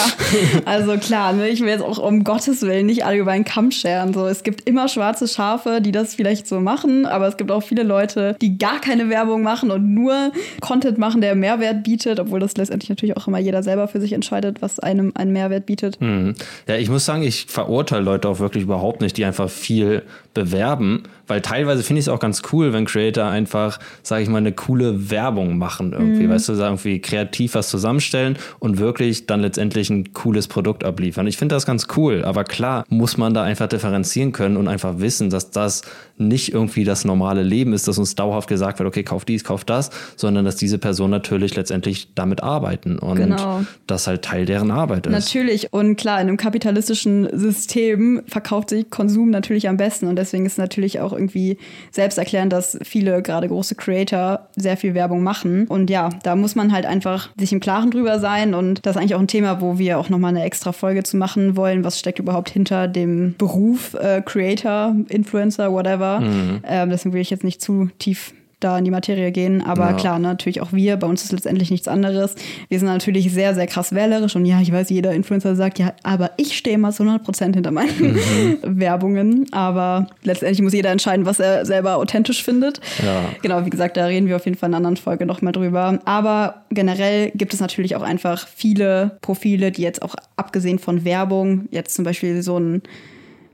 also klar, ne, ich will jetzt auch um Gottes Willen nicht alle über einen Kamm scheren. So, es gibt immer schwarze Schafe, die das vielleicht so machen, aber es gibt auch viele Leute, die gar keine Werbung machen und nur Content machen, der Mehrwert bietet, obwohl das letztendlich natürlich auch immer jeder selber für sich entscheidet, was einem einen Mehrwert bietet. Mhm. Ja, ich muss sagen, ich verurteile Leute auch wirklich überhaupt nicht, die einfach viel bewerben, weil teilweise finde ich es auch ganz cool, wenn Creator einfach, sage ich mal, eine coole Werbung machen irgendwie, mhm. weißt du, irgendwie kreativ was zusammenstellen und wirklich dann letztendlich ein cooles Produkt abliefern. Ich finde das ganz cool, aber klar muss man da einfach differenzieren können und einfach wissen, dass das nicht irgendwie das normale Leben ist, dass uns dauerhaft gesagt wird, okay, kauf dies, kauf das, sondern dass diese Personen natürlich letztendlich damit arbeiten und genau. das halt Teil deren Arbeit ist. Natürlich und klar, in einem kapitalistischen System verkauft sich Konsum natürlich am besten und deswegen ist natürlich auch irgendwie selbsterklärend, dass viele gerade große Creator sehr viel Werbung machen und ja, da muss man halt einfach sich im Klaren drüber sein und das ist eigentlich auch ein Thema, wo wir auch nochmal eine extra Folge zu machen wollen, was steckt überhaupt hinter dem Beruf äh, Creator, Influencer, whatever. Mhm. Ähm, deswegen will ich jetzt nicht zu tief da in die Materie gehen. Aber ja. klar, natürlich auch wir, bei uns ist letztendlich nichts anderes. Wir sind natürlich sehr, sehr krass wählerisch und ja, ich weiß, jeder Influencer sagt, ja, aber ich stehe mal zu 100 Prozent hinter meinen mhm. [LAUGHS] Werbungen. Aber letztendlich muss jeder entscheiden, was er selber authentisch findet. Ja. Genau, wie gesagt, da reden wir auf jeden Fall in einer anderen Folge nochmal drüber. Aber generell gibt es natürlich auch einfach viele Profile, die jetzt auch abgesehen von Werbung, jetzt zum Beispiel so ein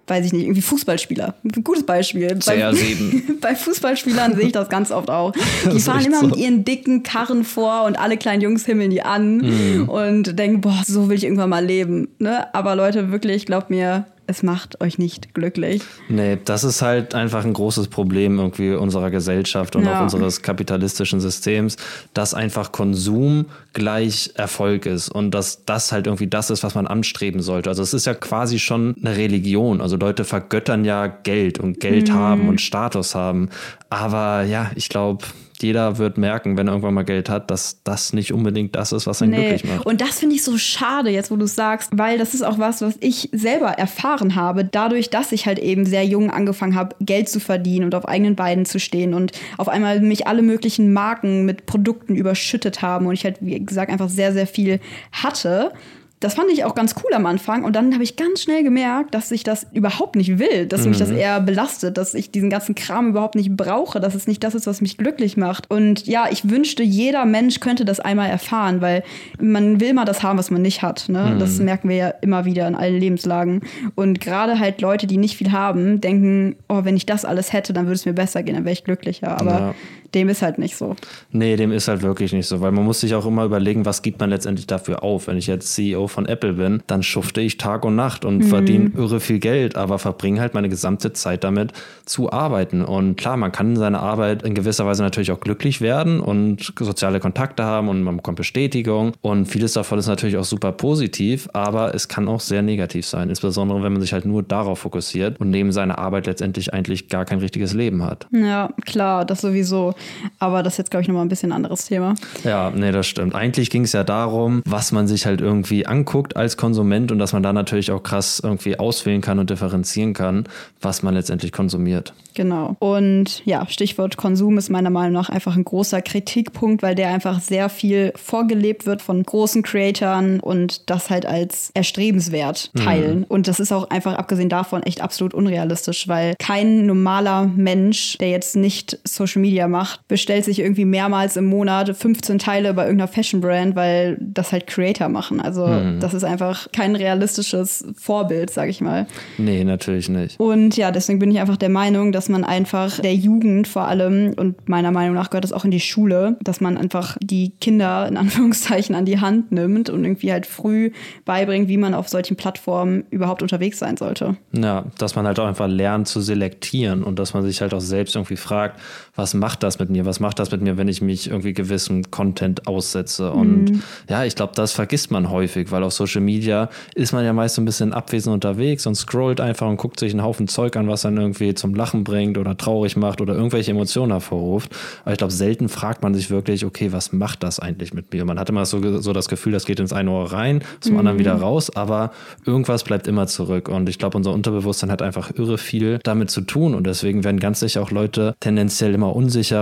weiß ich nicht, irgendwie Fußballspieler. Ein gutes Beispiel. CR7. Bei, [LAUGHS] bei Fußballspielern sehe ich das ganz oft auch. [LAUGHS] Die fahren immer so. mit ihren dicken Karren vor und alle kleinen Jungs himmeln die an mhm. und denken, boah, so will ich irgendwann mal leben. Ne? Aber Leute, wirklich, glaubt mir, es macht euch nicht glücklich. Nee, das ist halt einfach ein großes Problem irgendwie unserer Gesellschaft und ja. auch unseres kapitalistischen Systems, dass einfach Konsum gleich Erfolg ist und dass das halt irgendwie das ist, was man anstreben sollte. Also es ist ja quasi schon eine Religion. Also Leute vergöttern ja Geld und Geld mhm. haben und Status haben. Aber ja, ich glaube, jeder wird merken, wenn er irgendwann mal Geld hat, dass das nicht unbedingt das ist, was ihn nee. glücklich macht. Und das finde ich so schade, jetzt wo du es sagst, weil das ist auch was, was ich selber erfahren habe, dadurch, dass ich halt eben sehr jung angefangen habe, Geld zu verdienen und auf eigenen Beinen zu stehen und auf einmal mich alle möglichen Marken mit Produkten überschüttet haben und ich halt, wie gesagt, einfach sehr, sehr viel hatte das fand ich auch ganz cool am Anfang. Und dann habe ich ganz schnell gemerkt, dass ich das überhaupt nicht will, dass mhm. mich das mhm. eher belastet, dass ich diesen ganzen Kram überhaupt nicht brauche, dass es nicht das ist, was mich glücklich macht. Und ja, ich wünschte, jeder Mensch könnte das einmal erfahren, weil man will mal das haben, was man nicht hat. Ne? Mhm. Das merken wir ja immer wieder in allen Lebenslagen. Und gerade halt Leute, die nicht viel haben, denken, oh, wenn ich das alles hätte, dann würde es mir besser gehen, dann wäre ich glücklicher. Aber ja dem ist halt nicht so. Nee, dem ist halt wirklich nicht so, weil man muss sich auch immer überlegen, was gibt man letztendlich dafür auf. Wenn ich jetzt CEO von Apple bin, dann schufte ich Tag und Nacht und mhm. verdiene irre viel Geld, aber verbringe halt meine gesamte Zeit damit zu arbeiten. Und klar, man kann in seiner Arbeit in gewisser Weise natürlich auch glücklich werden und soziale Kontakte haben und man bekommt Bestätigung und vieles davon ist natürlich auch super positiv, aber es kann auch sehr negativ sein, insbesondere wenn man sich halt nur darauf fokussiert und neben seiner Arbeit letztendlich eigentlich gar kein richtiges Leben hat. Ja, klar, das sowieso. Aber das ist jetzt, glaube ich, nochmal ein bisschen anderes Thema. Ja, nee, das stimmt. Eigentlich ging es ja darum, was man sich halt irgendwie anguckt als Konsument und dass man da natürlich auch krass irgendwie auswählen kann und differenzieren kann, was man letztendlich konsumiert. Genau. Und ja, Stichwort Konsum ist meiner Meinung nach einfach ein großer Kritikpunkt, weil der einfach sehr viel vorgelebt wird von großen Creatoren und das halt als erstrebenswert teilen. Mhm. Und das ist auch einfach abgesehen davon echt absolut unrealistisch, weil kein normaler Mensch, der jetzt nicht Social Media macht, macht, bestellt sich irgendwie mehrmals im Monat 15 Teile bei irgendeiner Fashion Brand, weil das halt Creator machen. Also mhm. das ist einfach kein realistisches Vorbild, sag ich mal. Nee, natürlich nicht. Und ja, deswegen bin ich einfach der Meinung, dass man einfach der Jugend vor allem und meiner Meinung nach gehört das auch in die Schule, dass man einfach die Kinder in Anführungszeichen an die Hand nimmt und irgendwie halt früh beibringt, wie man auf solchen Plattformen überhaupt unterwegs sein sollte. Ja, dass man halt auch einfach lernt zu selektieren und dass man sich halt auch selbst irgendwie fragt, was macht das mit mir? Was macht das mit mir, wenn ich mich irgendwie gewissem Content aussetze? Und mhm. ja, ich glaube, das vergisst man häufig, weil auf Social Media ist man ja meist so ein bisschen abwesend unterwegs und scrollt einfach und guckt sich einen Haufen Zeug an, was dann irgendwie zum Lachen bringt oder traurig macht oder irgendwelche Emotionen hervorruft. Aber ich glaube, selten fragt man sich wirklich, okay, was macht das eigentlich mit mir? Man hat immer so, so das Gefühl, das geht ins eine Ohr rein, zum mhm. anderen wieder raus, aber irgendwas bleibt immer zurück. Und ich glaube, unser Unterbewusstsein hat einfach irre viel damit zu tun. Und deswegen werden ganz sicher auch Leute tendenziell immer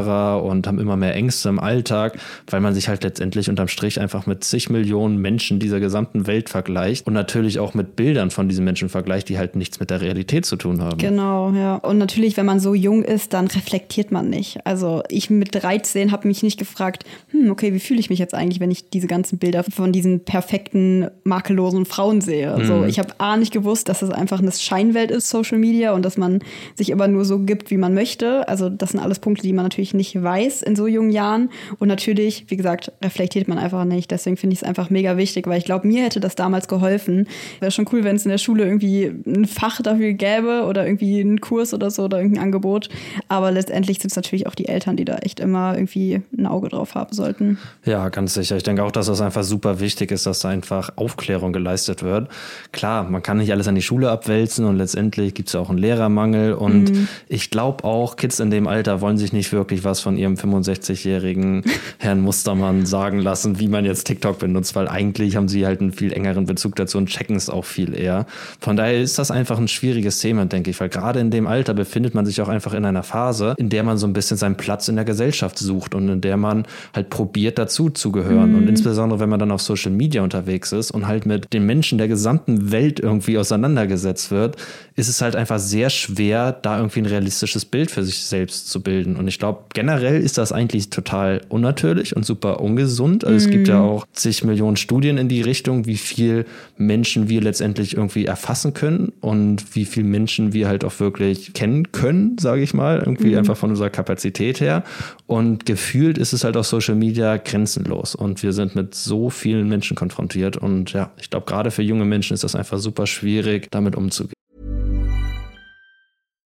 unsicherer und haben immer mehr Ängste im Alltag, weil man sich halt letztendlich unterm Strich einfach mit zig Millionen Menschen dieser gesamten Welt vergleicht und natürlich auch mit Bildern von diesen Menschen vergleicht, die halt nichts mit der Realität zu tun haben. Genau, ja. Und natürlich, wenn man so jung ist, dann reflektiert man nicht. Also ich mit 13 habe mich nicht gefragt, hm, okay, wie fühle ich mich jetzt eigentlich, wenn ich diese ganzen Bilder von diesen perfekten, makellosen Frauen sehe. Mhm. So, ich habe A nicht gewusst, dass es einfach eine Scheinwelt ist, Social Media, und dass man sich immer nur so gibt, wie man möchte. Also das sind alles Punkte, die man natürlich nicht weiß in so jungen Jahren. Und natürlich, wie gesagt, reflektiert man einfach nicht. Deswegen finde ich es einfach mega wichtig, weil ich glaube, mir hätte das damals geholfen. Wäre schon cool, wenn es in der Schule irgendwie ein Fach dafür gäbe oder irgendwie einen Kurs oder so oder irgendein Angebot. Aber letztendlich sind es natürlich auch die Eltern, die da echt immer irgendwie ein Auge drauf haben sollten. Ja, ganz sicher. Ich denke auch, dass das einfach super wichtig ist, dass da einfach Aufklärung geleistet wird. Klar, man kann nicht alles an die Schule abwälzen und letztendlich gibt es ja auch einen Lehrermangel. Und mhm. ich glaube auch, Kids in dem Alter wollen sich nicht wirklich was von ihrem 65-jährigen [LAUGHS] Herrn Mustermann sagen lassen, wie man jetzt TikTok benutzt, weil eigentlich haben sie halt einen viel engeren Bezug dazu und checken es auch viel eher. Von daher ist das einfach ein schwieriges Thema, denke ich, weil gerade in dem Alter befindet man sich auch einfach in einer Phase, in der man so ein bisschen seinen Platz in der Gesellschaft sucht und in der man halt probiert, dazu zu gehören. Mhm. Und insbesondere, wenn man dann auf Social Media unterwegs ist und halt mit den Menschen der gesamten Welt irgendwie auseinandergesetzt wird, ist es halt einfach sehr schwer, da irgendwie ein realistisches Bild für sich selbst zu bilden. Und ich glaube, generell ist das eigentlich total unnatürlich und super ungesund. Also mhm. es gibt ja mhm. auch zig Millionen Studien in die Richtung, wie viel Menschen wir letztendlich irgendwie erfassen können und wie viel Menschen wir halt auch wirklich kennen können, sage ich mal, irgendwie mhm. einfach von unserer Kapazität her. Und gefühlt ist es halt auf Social Media grenzenlos und wir sind mit so vielen Menschen konfrontiert und ja, ich glaube, gerade für junge Menschen ist das einfach super schwierig, damit umzugehen.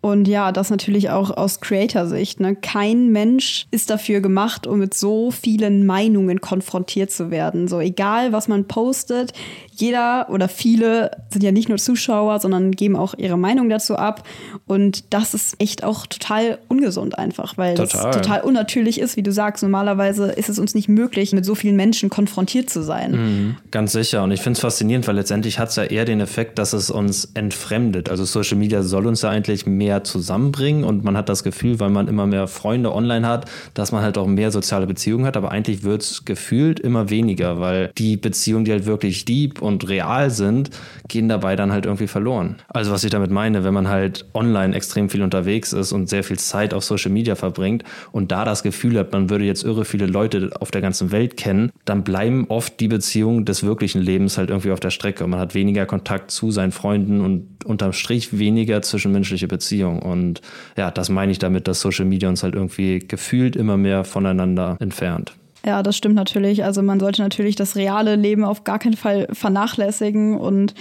Und ja, das natürlich auch aus Creator-Sicht. Ne? Kein Mensch ist dafür gemacht, um mit so vielen Meinungen konfrontiert zu werden. So egal, was man postet, jeder oder viele sind ja nicht nur Zuschauer, sondern geben auch ihre Meinung dazu ab. Und das ist echt auch total ungesund einfach, weil total. das total unnatürlich ist, wie du sagst. Normalerweise ist es uns nicht möglich, mit so vielen Menschen konfrontiert zu sein. Mhm, ganz sicher. Und ich finde es faszinierend, weil letztendlich hat es ja eher den Effekt, dass es uns entfremdet. Also Social Media soll uns ja eigentlich mehr zusammenbringen und man hat das Gefühl, weil man immer mehr Freunde online hat, dass man halt auch mehr soziale Beziehungen hat. Aber eigentlich wird es gefühlt immer weniger, weil die Beziehungen, die halt wirklich deep und real sind, gehen dabei dann halt irgendwie verloren. Also was ich damit meine, wenn man halt online extrem viel unterwegs ist und sehr viel Zeit auf Social Media verbringt und da das Gefühl hat, man würde jetzt irre viele Leute auf der ganzen Welt kennen, dann bleiben oft die Beziehungen des wirklichen Lebens halt irgendwie auf der Strecke. Man hat weniger Kontakt zu seinen Freunden und unterm Strich weniger zwischenmenschliche Beziehungen. Und ja, das meine ich damit, dass Social Media uns halt irgendwie gefühlt immer mehr voneinander entfernt. Ja, das stimmt natürlich. Also man sollte natürlich das reale Leben auf gar keinen Fall vernachlässigen und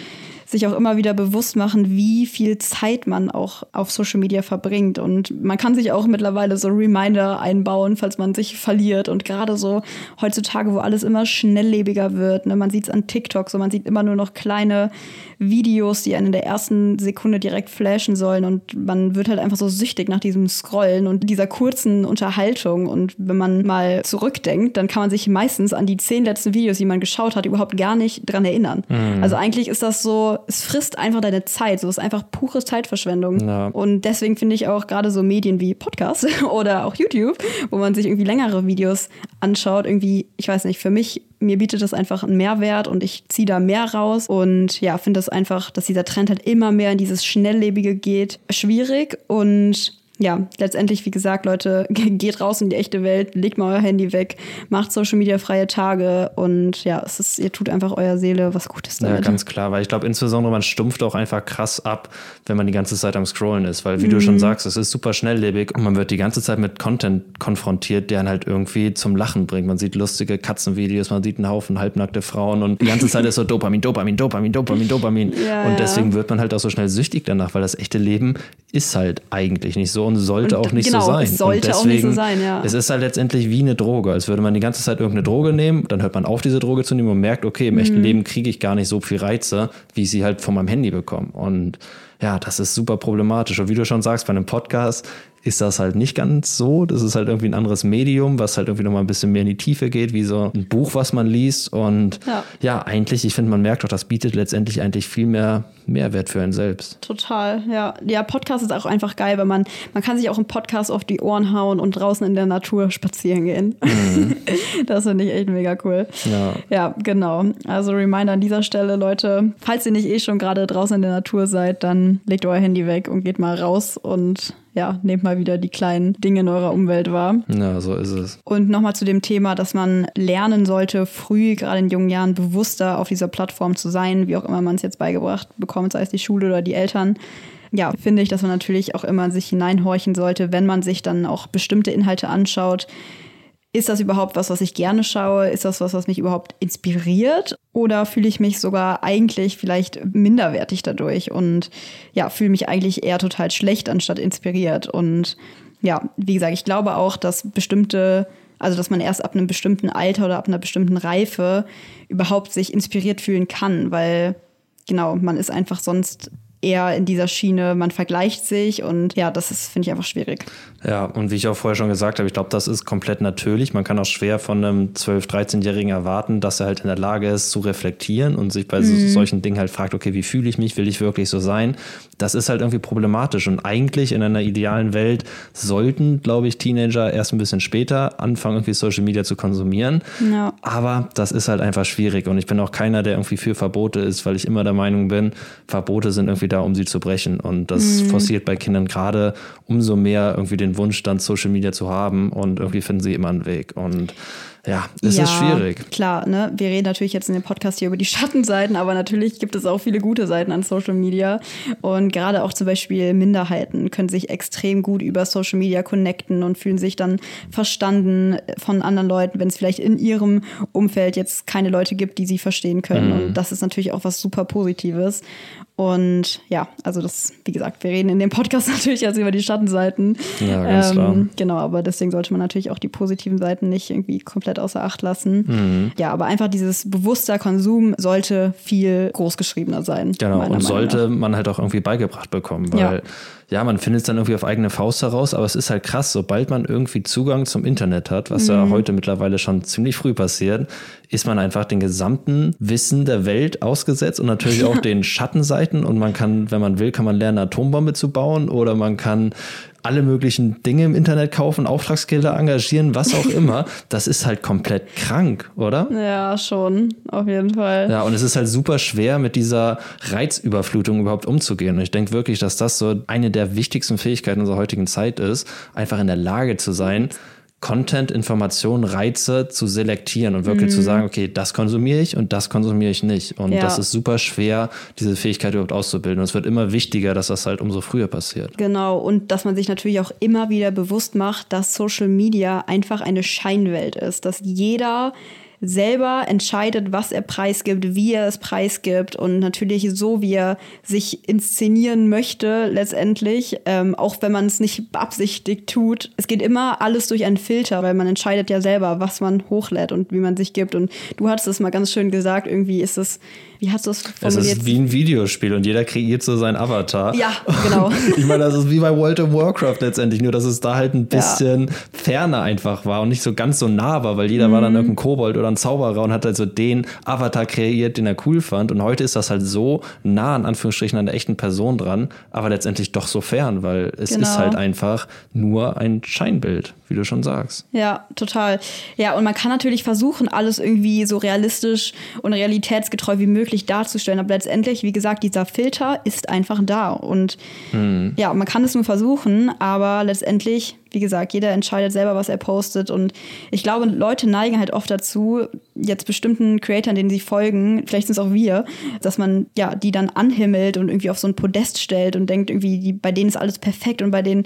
sich auch immer wieder bewusst machen, wie viel Zeit man auch auf Social Media verbringt. Und man kann sich auch mittlerweile so Reminder einbauen, falls man sich verliert. Und gerade so heutzutage, wo alles immer schnelllebiger wird, ne, man sieht es an TikTok, so man sieht immer nur noch kleine Videos, die einen in der ersten Sekunde direkt flashen sollen. Und man wird halt einfach so süchtig nach diesem Scrollen und dieser kurzen Unterhaltung. Und wenn man mal zurückdenkt, dann kann man sich meistens an die zehn letzten Videos, die man geschaut hat, überhaupt gar nicht dran erinnern. Mhm. Also eigentlich ist das so, es frisst einfach deine Zeit. So ist einfach pure Zeitverschwendung. Ja. Und deswegen finde ich auch gerade so Medien wie Podcasts [LAUGHS] oder auch YouTube, wo man sich irgendwie längere Videos anschaut, irgendwie, ich weiß nicht, für mich mir bietet das einfach einen Mehrwert und ich ziehe da mehr raus. Und ja, finde das einfach, dass dieser Trend halt immer mehr in dieses Schnelllebige geht, schwierig und ja, letztendlich, wie gesagt, Leute, [LAUGHS] geht raus in die echte Welt, legt mal euer Handy weg, macht Social Media freie Tage und ja, es ist, ihr tut einfach eurer Seele was Gutes damit. Ja, ganz klar, weil ich glaube, insbesondere man stumpft auch einfach krass ab, wenn man die ganze Zeit am Scrollen ist, weil wie mhm. du schon sagst, es ist super schnelllebig und man wird die ganze Zeit mit Content konfrontiert, der einen halt irgendwie zum Lachen bringt. Man sieht lustige Katzenvideos, man sieht einen Haufen halbnackte Frauen und die ganze Zeit ist so [LAUGHS] Dopamin, Dopamin, Dopamin, Dopamin, Dopamin. Ja, und deswegen wird man halt auch so schnell süchtig danach, weil das echte Leben ist halt eigentlich nicht so und sollte und, auch nicht genau, so sein. Es sollte deswegen, auch nicht so sein, ja. Es ist halt letztendlich wie eine Droge, als würde man die ganze Zeit irgendeine Droge nehmen, dann hört man auf, diese Droge zu nehmen und merkt, okay, im mhm. echten Leben kriege ich gar nicht so viel Reize, wie ich sie halt von meinem Handy bekomme. Und ja, das ist super problematisch. Und wie du schon sagst, bei einem Podcast ist das halt nicht ganz so. Das ist halt irgendwie ein anderes Medium, was halt irgendwie nochmal ein bisschen mehr in die Tiefe geht, wie so ein Buch, was man liest. Und ja, ja eigentlich, ich finde, man merkt auch, das bietet letztendlich eigentlich viel mehr Mehrwert für einen selbst. Total, ja. Ja, Podcast ist auch einfach geil, weil man, man kann sich auch einen Podcast auf die Ohren hauen und draußen in der Natur spazieren gehen. Mhm. [LAUGHS] das finde ich echt mega cool. Ja. ja, genau. Also Reminder an dieser Stelle, Leute, falls ihr nicht eh schon gerade draußen in der Natur seid, dann legt euer Handy weg und geht mal raus und ja, nehmt mal wieder die kleinen Dinge in eurer Umwelt wahr. Ja, so ist es. Und nochmal zu dem Thema, dass man lernen sollte, früh, gerade in jungen Jahren, bewusster auf dieser Plattform zu sein, wie auch immer man es jetzt beigebracht bekommt, sei es die Schule oder die Eltern ja, finde ich, dass man natürlich auch immer sich hineinhorchen sollte, wenn man sich dann auch bestimmte Inhalte anschaut, ist das überhaupt was, was ich gerne schaue? Ist das was, was mich überhaupt inspiriert? Oder fühle ich mich sogar eigentlich vielleicht minderwertig dadurch und ja, fühle mich eigentlich eher total schlecht anstatt inspiriert? Und ja, wie gesagt, ich glaube auch, dass bestimmte, also dass man erst ab einem bestimmten Alter oder ab einer bestimmten Reife überhaupt sich inspiriert fühlen kann, weil genau, man ist einfach sonst eher in dieser Schiene, man vergleicht sich und ja, das ist, finde ich, einfach schwierig. Ja, und wie ich auch vorher schon gesagt habe, ich glaube, das ist komplett natürlich. Man kann auch schwer von einem 12-, 13-Jährigen erwarten, dass er halt in der Lage ist, zu reflektieren und sich bei mhm. solchen Dingen halt fragt, okay, wie fühle ich mich, will ich wirklich so sein? Das ist halt irgendwie problematisch. Und eigentlich in einer idealen Welt sollten, glaube ich, Teenager erst ein bisschen später anfangen, irgendwie Social Media zu konsumieren. Ja. Aber das ist halt einfach schwierig. Und ich bin auch keiner, der irgendwie für Verbote ist, weil ich immer der Meinung bin, Verbote sind irgendwie da, um sie zu brechen. Und das mhm. forciert bei Kindern gerade umso mehr irgendwie den Wunsch, dann Social Media zu haben und irgendwie finden sie immer einen Weg. Und ja, es ja, ist schwierig. Klar, ne? Wir reden natürlich jetzt in dem Podcast hier über die [LAUGHS] Schattenseiten, aber natürlich gibt es auch viele gute Seiten an Social Media. Und gerade auch zum Beispiel Minderheiten können sich extrem gut über Social Media connecten und fühlen sich dann verstanden von anderen Leuten, wenn es vielleicht in ihrem Umfeld jetzt keine Leute gibt, die sie verstehen können. Mhm. Und das ist natürlich auch was super Positives. Und ja, also das, wie gesagt, wir reden in dem Podcast [LAUGHS] natürlich jetzt über die Schattenseiten. Ja, ganz ähm, klar. Genau, aber deswegen sollte man natürlich auch die positiven Seiten nicht irgendwie komplett außer Acht lassen. Mhm. Ja, aber einfach dieses bewusster Konsum sollte viel großgeschriebener sein. Genau, und sollte man halt auch irgendwie beigebracht bekommen, weil ja ja, man findet es dann irgendwie auf eigene Faust heraus, aber es ist halt krass, sobald man irgendwie Zugang zum Internet hat, was mhm. ja heute mittlerweile schon ziemlich früh passiert, ist man einfach den gesamten Wissen der Welt ausgesetzt und natürlich [LAUGHS] auch den Schattenseiten und man kann, wenn man will, kann man lernen, Atombombe zu bauen oder man kann alle möglichen Dinge im Internet kaufen, Auftragskiller engagieren, was auch [LAUGHS] immer. Das ist halt komplett krank, oder? Ja, schon, auf jeden Fall. Ja, und es ist halt super schwer, mit dieser Reizüberflutung überhaupt umzugehen. Und ich denke wirklich, dass das so eine der wichtigsten Fähigkeiten unserer heutigen Zeit ist, einfach in der Lage zu sein, Content, Informationen, Reize zu selektieren und wirklich mhm. zu sagen, okay, das konsumiere ich und das konsumiere ich nicht. Und ja. das ist super schwer, diese Fähigkeit überhaupt auszubilden. Und es wird immer wichtiger, dass das halt umso früher passiert. Genau. Und dass man sich natürlich auch immer wieder bewusst macht, dass Social Media einfach eine Scheinwelt ist, dass jeder selber entscheidet, was er preisgibt, wie er es preisgibt und natürlich so, wie er sich inszenieren möchte letztendlich, ähm, auch wenn man es nicht beabsichtigt tut. Es geht immer alles durch einen Filter, weil man entscheidet ja selber, was man hochlädt und wie man sich gibt. Und du hattest es mal ganz schön gesagt, irgendwie ist es wie hast du es formuliert? Es ist wie ein Videospiel und jeder kreiert so seinen Avatar. Ja, genau. [LAUGHS] ich meine, das ist wie bei World of Warcraft letztendlich, nur dass es da halt ein bisschen ja. ferner einfach war und nicht so ganz so nah war, weil jeder mhm. war dann mhm. irgendein Kobold oder ein Zauberer und hat halt so den Avatar kreiert, den er cool fand. Und heute ist das halt so nah, in Anführungsstrichen, an der echten Person dran, aber letztendlich doch so fern, weil es genau. ist halt einfach nur ein Scheinbild. Wie du schon sagst. Ja, total. Ja, und man kann natürlich versuchen, alles irgendwie so realistisch und realitätsgetreu wie möglich darzustellen. Aber letztendlich, wie gesagt, dieser Filter ist einfach da. Und mhm. ja, man kann es nur versuchen, aber letztendlich wie gesagt, jeder entscheidet selber, was er postet. Und ich glaube, Leute neigen halt oft dazu, jetzt bestimmten Creatoren, denen sie folgen, vielleicht sind es auch wir, dass man ja die dann anhimmelt und irgendwie auf so ein Podest stellt und denkt, irgendwie, die, bei denen ist alles perfekt und bei denen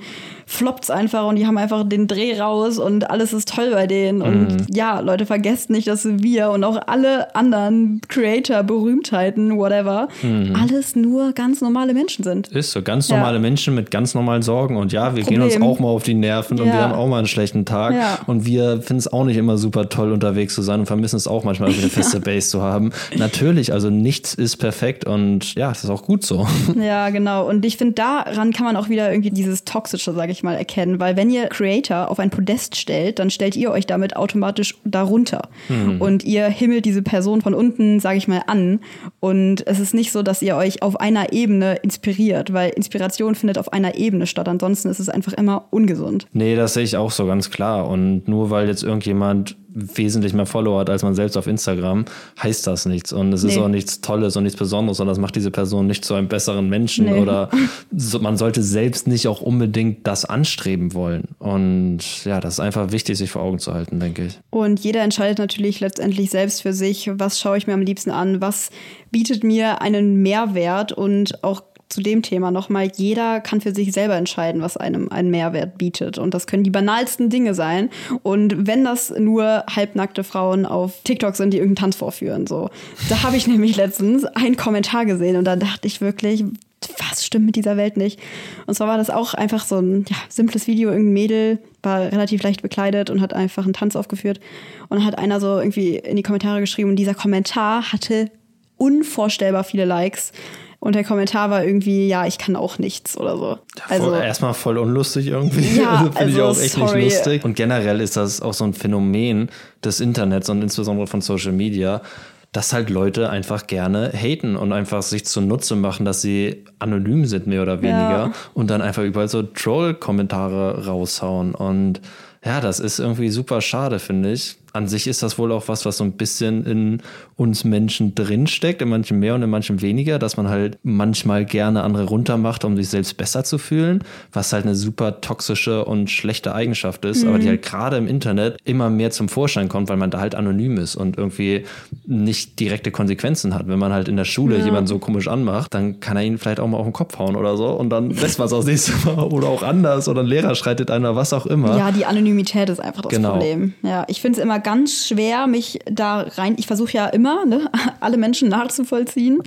floppt es einfach und die haben einfach den Dreh raus und alles ist toll bei denen. Mhm. Und ja, Leute, vergesst nicht, dass wir und auch alle anderen Creator, Berühmtheiten, whatever, mhm. alles nur ganz normale Menschen sind. Ist so, ganz normale ja. Menschen mit ganz normalen Sorgen. Und ja, wir Problem. gehen uns auch mal auf die Nerven nerven ja. und wir haben auch mal einen schlechten Tag. Ja. Und wir finden es auch nicht immer super toll, unterwegs zu sein und vermissen es auch manchmal, eine feste [LAUGHS] Base zu haben. Natürlich, also nichts ist perfekt und ja, das ist auch gut so. [LAUGHS] Ja, genau. Und ich finde, daran kann man auch wieder irgendwie dieses Toxische, sage ich mal, erkennen. Weil wenn ihr Creator auf ein Podest stellt, dann stellt ihr euch damit automatisch darunter. Mhm. Und ihr himmelt diese Person von unten, sage ich mal, an. Und es ist nicht so, dass ihr euch auf einer Ebene inspiriert, weil Inspiration findet auf einer Ebene statt. Ansonsten ist es einfach immer ungesund. Nee, das sehe ich auch so ganz klar. Und nur weil jetzt irgendjemand wesentlich mehr Follower hat als man selbst auf Instagram, heißt das nichts. Und es nee. ist auch nichts Tolles und nichts Besonderes und das macht diese Person nicht zu einem besseren Menschen nee. oder [LAUGHS] so, man sollte selbst nicht auch unbedingt das anstreben wollen. Und ja, das ist einfach wichtig, sich vor Augen zu halten, denke ich. Und jeder entscheidet natürlich letztendlich selbst für sich, was schaue ich mir am liebsten an, was bietet mir einen Mehrwert und auch zu dem Thema nochmal, jeder kann für sich selber entscheiden, was einem einen Mehrwert bietet. Und das können die banalsten Dinge sein. Und wenn das nur halbnackte Frauen auf TikTok sind, die irgendeinen Tanz vorführen, so. Da habe ich [LAUGHS] nämlich letztens einen Kommentar gesehen und da dachte ich wirklich, was stimmt mit dieser Welt nicht? Und zwar war das auch einfach so ein ja, simples Video. Irgendein Mädel war relativ leicht bekleidet und hat einfach einen Tanz aufgeführt. Und hat einer so irgendwie in die Kommentare geschrieben und dieser Kommentar hatte unvorstellbar viele Likes. Und der Kommentar war irgendwie, ja, ich kann auch nichts oder so. Also erstmal voll unlustig irgendwie. Ja, [LAUGHS] also finde also, ich auch echt sorry. nicht lustig. Und generell ist das auch so ein Phänomen des Internets und insbesondere von Social Media, dass halt Leute einfach gerne haten und einfach sich zunutze machen, dass sie anonym sind, mehr oder weniger, ja. und dann einfach überall so Troll-Kommentare raushauen. Und ja, das ist irgendwie super schade, finde ich an sich ist das wohl auch was, was so ein bisschen in uns Menschen drinsteckt, in manchen mehr und in manchen weniger, dass man halt manchmal gerne andere runtermacht, um sich selbst besser zu fühlen, was halt eine super toxische und schlechte Eigenschaft ist, mhm. aber die mhm. halt gerade im Internet immer mehr zum Vorschein kommt, weil man da halt anonym ist und irgendwie nicht direkte Konsequenzen hat. Wenn man halt in der Schule ja. jemanden so komisch anmacht, dann kann er ihn vielleicht auch mal auf den Kopf hauen oder so und dann lässt man es auch nächste Mal [LAUGHS] oder auch anders oder ein Lehrer schreitet einer, was auch immer. Ja, die Anonymität ist einfach das genau. Problem. Ja, ich finde es immer ganz schwer, mich da rein. Ich versuche ja immer, ne, [LAUGHS] alle Menschen nachzuvollziehen.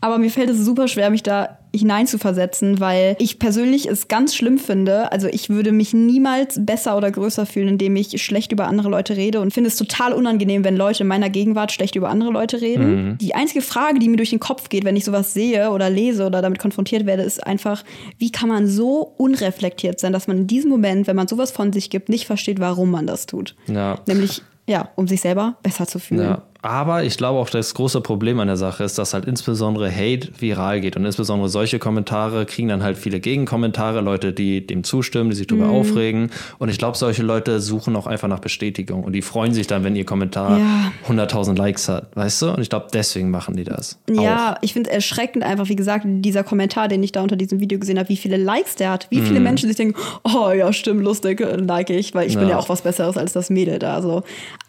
Aber mir fällt es super schwer, mich da hineinzuversetzen, weil ich persönlich es ganz schlimm finde. Also ich würde mich niemals besser oder größer fühlen, indem ich schlecht über andere Leute rede und finde es total unangenehm, wenn Leute in meiner Gegenwart schlecht über andere Leute reden. Mhm. Die einzige Frage, die mir durch den Kopf geht, wenn ich sowas sehe oder lese oder damit konfrontiert werde, ist einfach, wie kann man so unreflektiert sein, dass man in diesem Moment, wenn man sowas von sich gibt, nicht versteht, warum man das tut. Ja. Nämlich ja, um sich selber besser zu fühlen. Ja. Aber ich glaube auch, das große Problem an der Sache ist, dass halt insbesondere Hate viral geht. Und insbesondere solche Kommentare kriegen dann halt viele Gegenkommentare, Leute, die dem zustimmen, die sich darüber mhm. aufregen. Und ich glaube, solche Leute suchen auch einfach nach Bestätigung. Und die freuen sich dann, wenn ihr Kommentar ja. 100.000 Likes hat, weißt du? Und ich glaube, deswegen machen die das. Ja, auch. ich finde es erschreckend einfach, wie gesagt, dieser Kommentar, den ich da unter diesem Video gesehen habe, wie viele Likes der hat. Wie viele mhm. Menschen sich denken, oh ja, stimmt, lustig, like ich, weil ich ja. bin ja auch was Besseres als das Mädel da. So,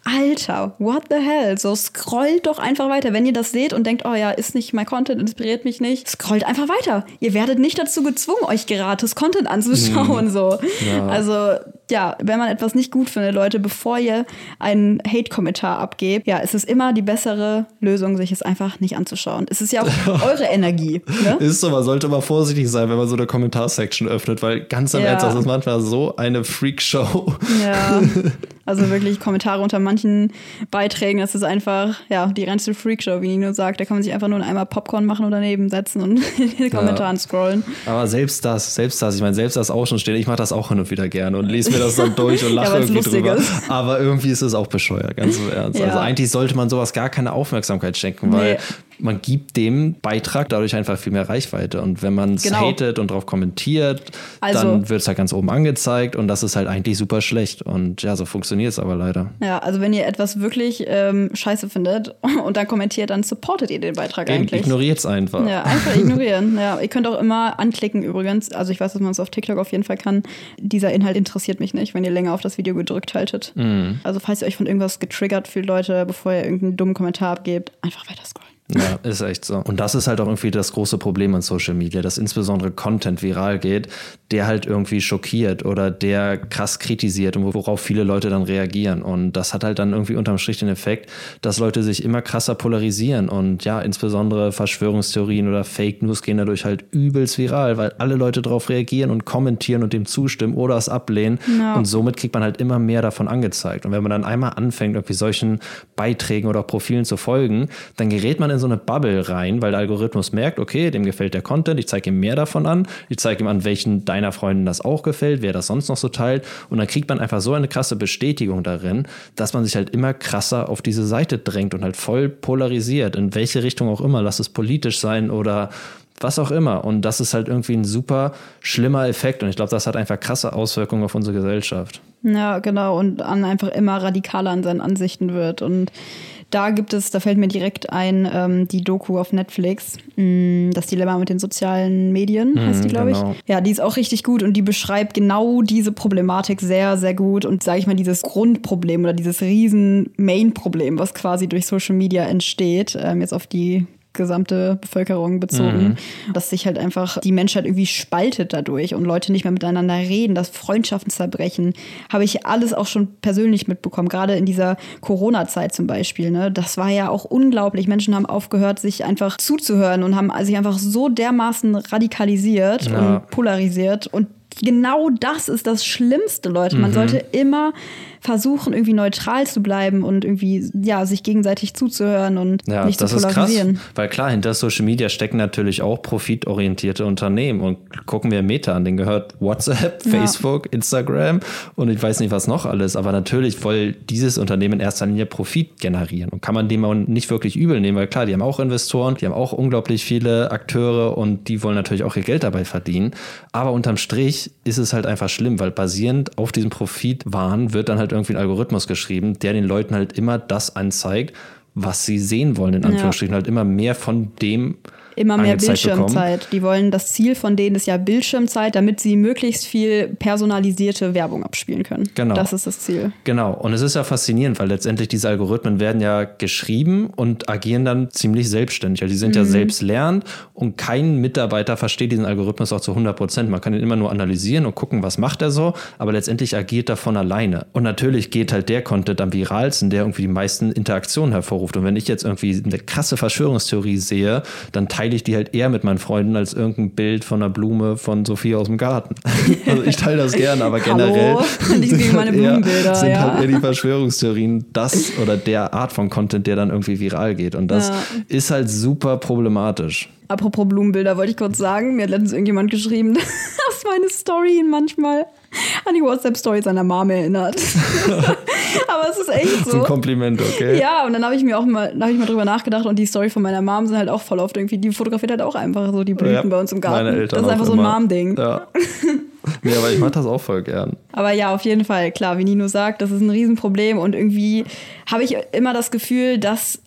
Alter, what the hell? So scrollt doch einfach weiter. Wenn ihr das seht und denkt, oh ja, ist nicht mein Content, inspiriert mich nicht, scrollt einfach weiter. Ihr werdet nicht dazu gezwungen, euch gratis Content anzuschauen. Mhm. So. Ja. Also ja, wenn man etwas nicht gut findet, Leute, bevor ihr einen Hate-Kommentar abgebt, ja, es ist immer die bessere Lösung, sich es einfach nicht anzuschauen. Es ist ja auch [LAUGHS] eure Energie. Ne? Ist so, man sollte mal vorsichtig sein, wenn man so eine Kommentarsection öffnet, weil ganz im ja. Ernst, das ist manchmal so eine Freakshow. Ja, [LAUGHS] also wirklich Kommentare unter manchen Beiträgen, das ist einfach, ja, die reinste Freakshow, wie Nino sagt. Da kann man sich einfach nur einmal Popcorn machen und daneben setzen und [LAUGHS] in den Kommentaren ja. scrollen. Aber selbst das, selbst das, ich meine, selbst das auch schon stehen, ich mache das auch hin und wieder gerne und lese mir das dann durch und lache [LAUGHS] ja, irgendwie drüber. Ist. Aber irgendwie ist es auch bescheuert, ganz im Ernst. Ja. Also eigentlich sollte man sowas gar keine Aufmerksamkeit schenken, weil man gibt dem Beitrag dadurch einfach viel mehr Reichweite. Und wenn man es Genau. hatet und drauf kommentiert, Also- dann wird es halt ganz oben angezeigt und das ist halt eigentlich super schlecht. Und ja, so funktioniert es aber leider. Ja, also wenn ihr etwas wirklich ähm, scheiße findet [LAUGHS] und dann kommentiert, dann supportet ihr den Beitrag Eben, eigentlich. Ignoriert es einfach. Ja, einfach [LAUGHS] ignorieren. Ja, ihr könnt auch immer anklicken übrigens. Also ich weiß, dass man es auf TikTok auf jeden Fall kann. Dieser Inhalt interessiert mich nicht, wenn ihr länger auf das Video gedrückt haltet. Mhm. Also falls ihr euch von irgendwas getriggert fühlt, Leute, bevor ihr irgendeinen dummen Kommentar abgebt, einfach weiter scrollen. Ja, ist echt so. Und das ist halt auch irgendwie das große Problem an Social Media, dass insbesondere Content viral geht, der halt irgendwie schockiert oder der krass kritisiert und worauf viele Leute dann reagieren. Und das hat halt dann irgendwie unterm Strich den Effekt, dass Leute sich immer krasser polarisieren und ja, insbesondere Verschwörungstheorien oder Fake News gehen dadurch halt übelst viral, weil alle Leute darauf reagieren und kommentieren und dem zustimmen oder es ablehnen. Ja. Und somit kriegt man halt immer mehr davon angezeigt. Und wenn man dann einmal anfängt, irgendwie solchen Beiträgen oder Profilen zu folgen, dann gerät man in so eine Bubble rein, weil der Algorithmus merkt, okay, dem gefällt der Content, ich zeige ihm mehr davon an, ich zeige ihm an, welchen deiner Freunden das auch gefällt, wer das sonst noch so teilt. Und dann kriegt man einfach so eine krasse Bestätigung darin, dass man sich halt immer krasser auf diese Seite drängt und halt voll polarisiert, in welche Richtung auch immer, lass es politisch sein oder was auch immer. Und das ist halt irgendwie ein super schlimmer Effekt. Und ich glaube, das hat einfach krasse Auswirkungen auf unsere Gesellschaft. Ja, genau. Und an einfach immer radikaler an seinen Ansichten wird. Und da gibt es, da fällt mir direkt ein, ähm, die Doku auf Netflix, mh, das Dilemma mit den sozialen Medien, heißt die, glaube genau. ich. Ja, die ist auch richtig gut und die beschreibt genau diese Problematik sehr, sehr gut und sage ich mal, dieses Grundproblem oder dieses riesen Main-Problem, was quasi durch Social Media entsteht, ähm, jetzt auf die gesamte Bevölkerung bezogen, dass sich halt einfach die Menschheit irgendwie spaltet dadurch und Leute nicht mehr miteinander reden, dass Freundschaften zerbrechen, habe ich alles auch schon persönlich mitbekommen, gerade in dieser Corona-Zeit zum Beispiel. Ne? Das war ja auch unglaublich. Menschen haben aufgehört, sich einfach zuzuhören und haben sich einfach so dermaßen radikalisiert Ja. und polarisiert und Genau das ist das Schlimmste, Leute. Mhm. Man sollte immer versuchen, irgendwie neutral zu bleiben und irgendwie, ja, sich gegenseitig zuzuhören und Ja, nicht das zu ist krass, polarisieren. weil klar, hinter Social Media stecken natürlich auch profitorientierte Unternehmen und gucken wir Meta an, denen gehört WhatsApp, Ja. Facebook, Instagram und ich weiß nicht was noch alles, aber natürlich will dieses Unternehmen in erster Linie Profit generieren und kann man dem auch nicht wirklich übel nehmen, weil klar, die haben auch Investoren, die haben auch unglaublich viele Akteure und die wollen natürlich auch ihr Geld dabei verdienen, aber unterm Strich ist es halt einfach schlimm, weil basierend auf diesem Profitwahn wird dann halt irgendwie ein Algorithmus geschrieben, der den Leuten halt immer das anzeigt, was sie sehen wollen, in Anführungsstrichen, halt immer mehr von dem Immer mehr bekommen. Bildschirmzeit. Die wollen, das Ziel von denen ist ja Bildschirmzeit, damit sie möglichst viel personalisierte Werbung abspielen können. Genau. Das ist das Ziel. Genau, und es ist ja faszinierend, weil letztendlich diese Algorithmen werden ja geschrieben und agieren dann ziemlich selbstständig. Also die sind ja Mhm. selbst lernend und kein Mitarbeiter versteht diesen Algorithmus auch zu 100 Prozent. Man kann ihn immer nur analysieren und gucken, was macht er so, aber letztendlich agiert er von alleine. Und natürlich geht halt der Content am viralsten, der irgendwie die meisten Interaktionen hervorruft. Und wenn ich jetzt irgendwie eine krasse Verschwörungstheorie sehe, dann teile ich die halt eher mit meinen Freunden als irgendein Bild von einer Blume von Sophie aus dem Garten. [LAUGHS] Also ich teile das gerne, aber generell [LAUGHS] gegen meine [LAUGHS] halt eher- sind ja. halt eher die Verschwörungstheorien das oder der Art von Content, der dann irgendwie viral geht. Und das Ja. ist halt super problematisch. Apropos Blumenbilder, wollte ich kurz sagen. Mir hat letztens irgendjemand geschrieben, dass meine Story ihn manchmal an die WhatsApp-Story seiner Mom erinnert. [LAUGHS] Aber es ist echt So ein Kompliment, okay? Ja, und dann habe ich mir auch mal, habe ich mal drüber nachgedacht und die Story von meiner Mom sind halt auch voll oft irgendwie, die fotografiert halt auch einfach so die Blüten Ja, bei uns im Garten. Meine Eltern das ist einfach so ein. Mom-Ding. Ja. [LAUGHS] nee, aber ich mach das auch voll gern. Aber ja, auf jeden Fall, klar, wie Nino sagt, das ist ein Riesenproblem und irgendwie habe ich immer das Gefühl, dass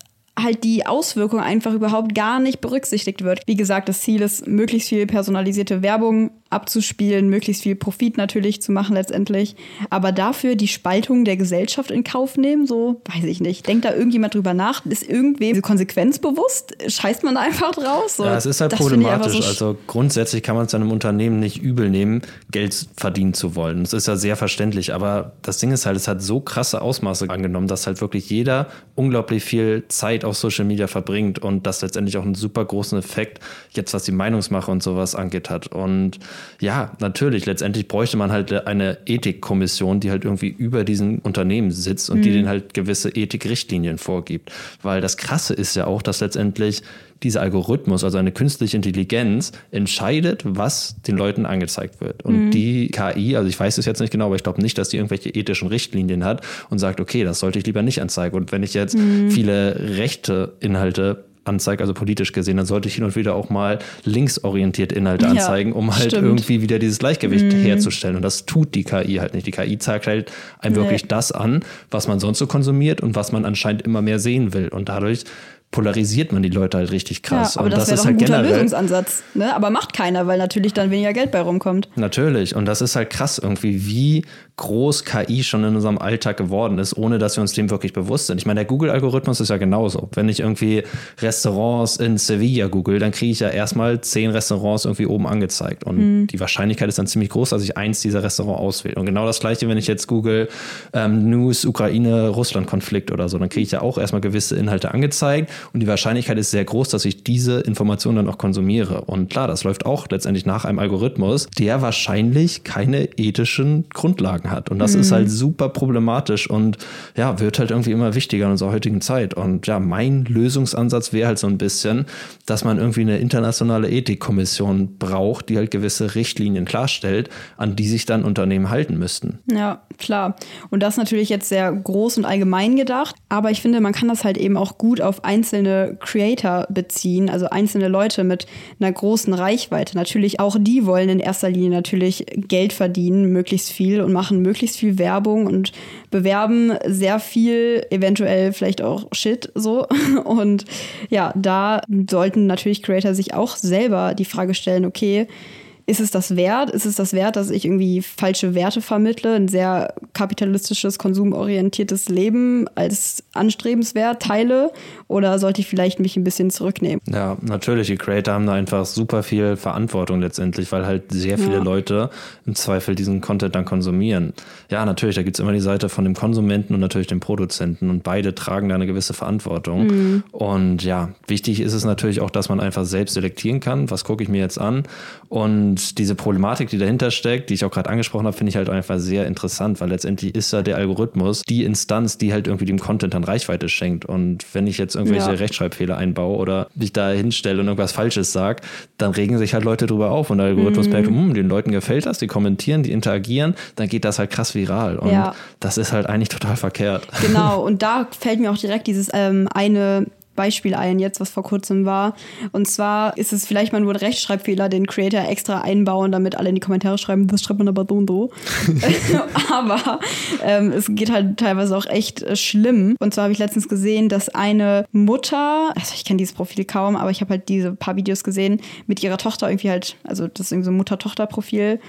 halt die Auswirkung einfach überhaupt gar nicht berücksichtigt wird. Wie gesagt, das Ziel ist, möglichst viel personalisierte Werbung abzuspielen, möglichst viel Profit natürlich zu machen letztendlich. Aber dafür die Spaltung der Gesellschaft in Kauf nehmen, so weiß ich nicht. Denkt da irgendjemand drüber nach? Ist irgendwem diese Konsequenz bewusst? Scheißt man da einfach draus? So, Ja, es ist halt problematisch. so also grundsätzlich kann man es einem Unternehmen nicht übel nehmen, Geld verdienen zu wollen. Das ist ja sehr verständlich. Aber das Ding ist halt, es hat so krasse Ausmaße angenommen, dass halt wirklich jeder unglaublich viel Zeit auf Social Media verbringt und das letztendlich auch einen super großen Effekt jetzt, was die Meinungsmache und sowas angeht hat. Und ja, natürlich, letztendlich bräuchte man halt eine Ethikkommission, die halt irgendwie über diesen Unternehmen sitzt und die denen halt gewisse Ethikrichtlinien vorgibt. Weil das Krasse ist ja auch, dass letztendlich dieser Algorithmus, also eine künstliche Intelligenz, entscheidet, was den Leuten angezeigt wird. Und die KI, also ich weiß es jetzt nicht genau, aber ich glaube nicht, dass die irgendwelche ethischen Richtlinien hat und sagt, okay, das sollte ich lieber nicht anzeigen. Und wenn ich jetzt viele rechte Inhalte anzeigt, also politisch gesehen, dann sollte ich hin und wieder auch mal linksorientierte Inhalte anzeigen, um halt stimmt. irgendwie wieder dieses Gleichgewicht herzustellen. Und das tut die KI halt nicht. Die KI zeigt halt einem Nee. wirklich das an, was man sonst so konsumiert und was man anscheinend immer mehr sehen will. Und dadurch polarisiert man die Leute halt richtig krass. Ja, aber und das, das, wäre ist doch ein halt guter generell. Lösungsansatz. Ne? Aber macht keiner, weil natürlich dann weniger Geld bei rumkommt. Natürlich. Und das ist halt krass irgendwie, wie groß KI schon in unserem Alltag geworden ist, ohne dass wir uns dem wirklich bewusst sind. Ich meine, der Google-Algorithmus ist ja genauso. Wenn ich irgendwie Restaurants in Sevilla google, dann kriege ich ja erstmal zehn Restaurants irgendwie oben angezeigt. Und die Wahrscheinlichkeit ist dann ziemlich groß, dass ich eins dieser Restaurants auswähle. Und genau das gleiche, wenn ich jetzt google ähm, News, Ukraine-Russland-Konflikt oder so, dann kriege ich ja auch erstmal gewisse Inhalte angezeigt. Und die Wahrscheinlichkeit ist sehr groß, dass ich diese Informationen dann auch konsumiere. Und klar, das läuft auch letztendlich nach einem Algorithmus, der wahrscheinlich keine ethischen Grundlagen hat. Und das ist halt super problematisch und ja, wird halt irgendwie immer wichtiger in unserer heutigen Zeit. Und ja, mein Lösungsansatz wäre halt so ein bisschen, dass man irgendwie eine internationale Ethikkommission braucht, die halt gewisse Richtlinien klarstellt, an die sich dann Unternehmen halten müssten. Ja, klar. Und das natürlich jetzt sehr groß und allgemein gedacht. Aber ich finde, man kann das halt eben auch gut auf einzelne Creator beziehen, also einzelne Leute mit einer großen Reichweite. Natürlich auch die wollen in erster Linie natürlich Geld verdienen, möglichst viel und machen möglichst viel Werbung und bewerben sehr viel, eventuell vielleicht auch Shit so. [LAUGHS] Und ja, da sollten natürlich Creator sich auch selber die Frage stellen, okay, ist es das wert? Ist es das wert, dass ich irgendwie falsche Werte vermittle, ein sehr kapitalistisches, konsumorientiertes Leben als anstrebenswert teile? Oder sollte ich vielleicht mich ein bisschen zurücknehmen? Ja, natürlich. Die Creator haben da einfach super viel Verantwortung letztendlich, weil halt sehr viele Ja. Leute im Zweifel diesen Content dann konsumieren. Ja, natürlich, da gibt's immer die Seite von dem Konsumenten und natürlich dem Produzenten und beide tragen da eine gewisse Verantwortung. Und ja, wichtig ist es natürlich auch, dass man einfach selbst selektieren kann, was gucke ich mir jetzt an. Und diese Problematik, die dahinter steckt, die ich auch gerade angesprochen habe, finde ich halt einfach sehr interessant, weil letztendlich ist ja der Algorithmus die Instanz, die halt irgendwie dem Content dann Reichweite schenkt. Und wenn ich jetzt irgendwelche Ja. Rechtschreibfehler einbaue oder mich da hinstelle und irgendwas Falsches sage, dann regen sich halt Leute drüber auf und der Algorithmus Mhm. merkt, hm, den Leuten gefällt das, die kommentieren, die interagieren, dann geht das halt krass viral. Und Ja. das ist halt eigentlich total verkehrt. Genau, [LAUGHS] und da fällt mir auch direkt dieses ähm, eine Beispiel ein, jetzt, was vor kurzem war. Und zwar ist es vielleicht mal nur ein Rechtschreibfehler, den Creator extra einbauen, damit alle in die Kommentare schreiben, das schreibt man aber so und so. [LAUGHS] [LAUGHS] aber ähm, es geht halt teilweise auch echt äh, schlimm. Und zwar habe ich letztens gesehen, dass eine Mutter, also ich kenne dieses Profil kaum, aber ich habe halt diese paar Videos gesehen, mit ihrer Tochter irgendwie halt, also das ist irgendwie so ein Mutter-Tochter-Profil.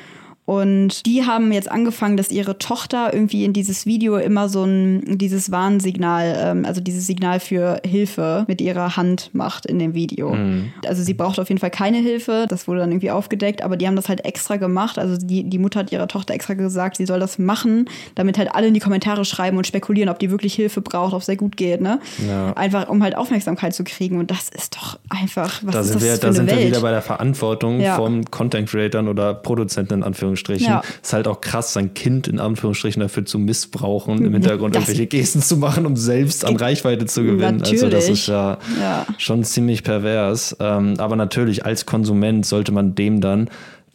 Und die haben jetzt angefangen, dass ihre Tochter irgendwie in dieses Video immer so ein, dieses Warnsignal, ähm, also dieses Signal für Hilfe mit ihrer Hand macht in dem Video. Also sie braucht auf jeden Fall keine Hilfe, das wurde dann irgendwie aufgedeckt, aber die haben das halt extra gemacht. Also die, die Mutter hat ihrer Tochter extra gesagt, sie soll das machen, damit halt alle in die Kommentare schreiben und spekulieren, ob die wirklich Hilfe braucht, ob es sehr gut geht, ne? Ja. Einfach um halt Aufmerksamkeit zu kriegen. Und das ist doch einfach, was Da ist sind, das wir, für da eine sind wir Welt? wieder bei der Verantwortung Ja. von Content-Creatern oder Produzenten in Anführungsstrichen. Ja. Ist halt auch krass, sein Kind in Anführungsstrichen dafür zu missbrauchen, im Hintergrund Das- irgendwelche Gesten zu machen, um selbst an Reichweite zu gewinnen. Also das Natürlich. ist ja, Ja. schon ziemlich pervers. Ähm, aber natürlich, als Konsument sollte man dem dann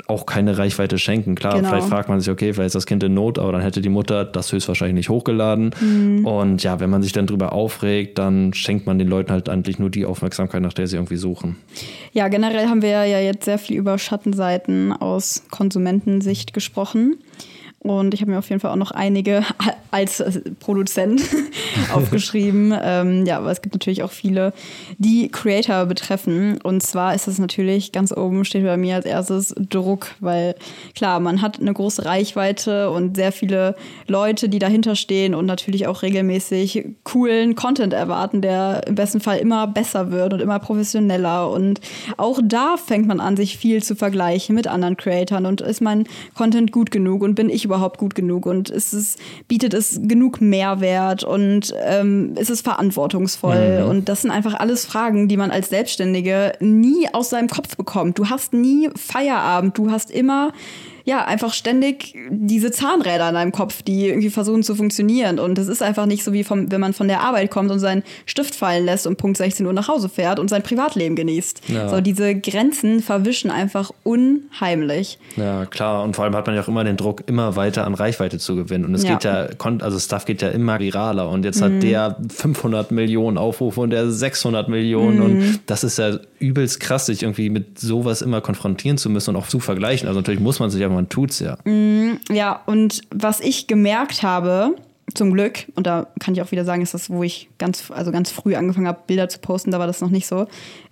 auch keine Reichweite schenken. Klar, Genau. vielleicht fragt man sich, okay, vielleicht ist das Kind in Not, aber dann hätte die Mutter das höchstwahrscheinlich nicht hochgeladen. Mhm. Und ja, wenn man sich dann drüber aufregt, dann schenkt man den Leuten halt eigentlich nur die Aufmerksamkeit, nach der sie irgendwie suchen. Ja, generell haben wir ja jetzt sehr viel über Schattenseiten aus Konsumentensicht gesprochen. Und ich habe mir auf jeden Fall auch noch einige [LAUGHS] als Produzent [LAUGHS] aufgeschrieben. Ähm, ja, aber es gibt natürlich auch viele, die Creator betreffen. Und zwar ist es natürlich ganz oben steht bei mir als erstes Druck, weil klar, man hat eine große Reichweite und sehr viele Leute, die dahinter stehen und natürlich auch regelmäßig coolen Content erwarten, der im besten Fall immer besser wird und immer professioneller. Und auch da fängt man an, sich viel zu vergleichen mit anderen Creatoren. Und ist mein Content gut genug und bin ich überhaupt gut genug? Und ist es, bietet es genug Mehrwert und ähm, ist es verantwortungsvoll? Und das sind einfach alles Fragen, die man als Selbstständige nie aus seinem Kopf bekommt. Du hast nie Feierabend, du hast immer ja, einfach ständig diese Zahnräder in deinem Kopf, die irgendwie versuchen zu funktionieren. Und es ist einfach nicht so wie vom, wenn man von der Arbeit kommt und seinen Stift fallen lässt und Punkt 16 Uhr nach Hause fährt und sein Privatleben genießt. Ja. So, diese Grenzen verwischen einfach unheimlich. Ja, klar. Und vor allem hat man ja auch immer den Druck, immer weiter an Reichweite zu gewinnen. Und es ja. geht ja, also Stuff geht ja immer viraler. Und jetzt mhm. hat der 500 Millionen Aufrufe und der 600 Millionen. Mhm. Und das ist ja übelst krass, sich irgendwie mit sowas immer konfrontieren zu müssen und auch zu vergleichen. Also natürlich muss man sich, aber man tut's ja. Mm, ja, und was ich gemerkt habe, zum Glück, und da kann ich auch wieder sagen, ist das, wo ich ganz, also ganz früh angefangen habe, Bilder zu posten, da war das noch nicht so.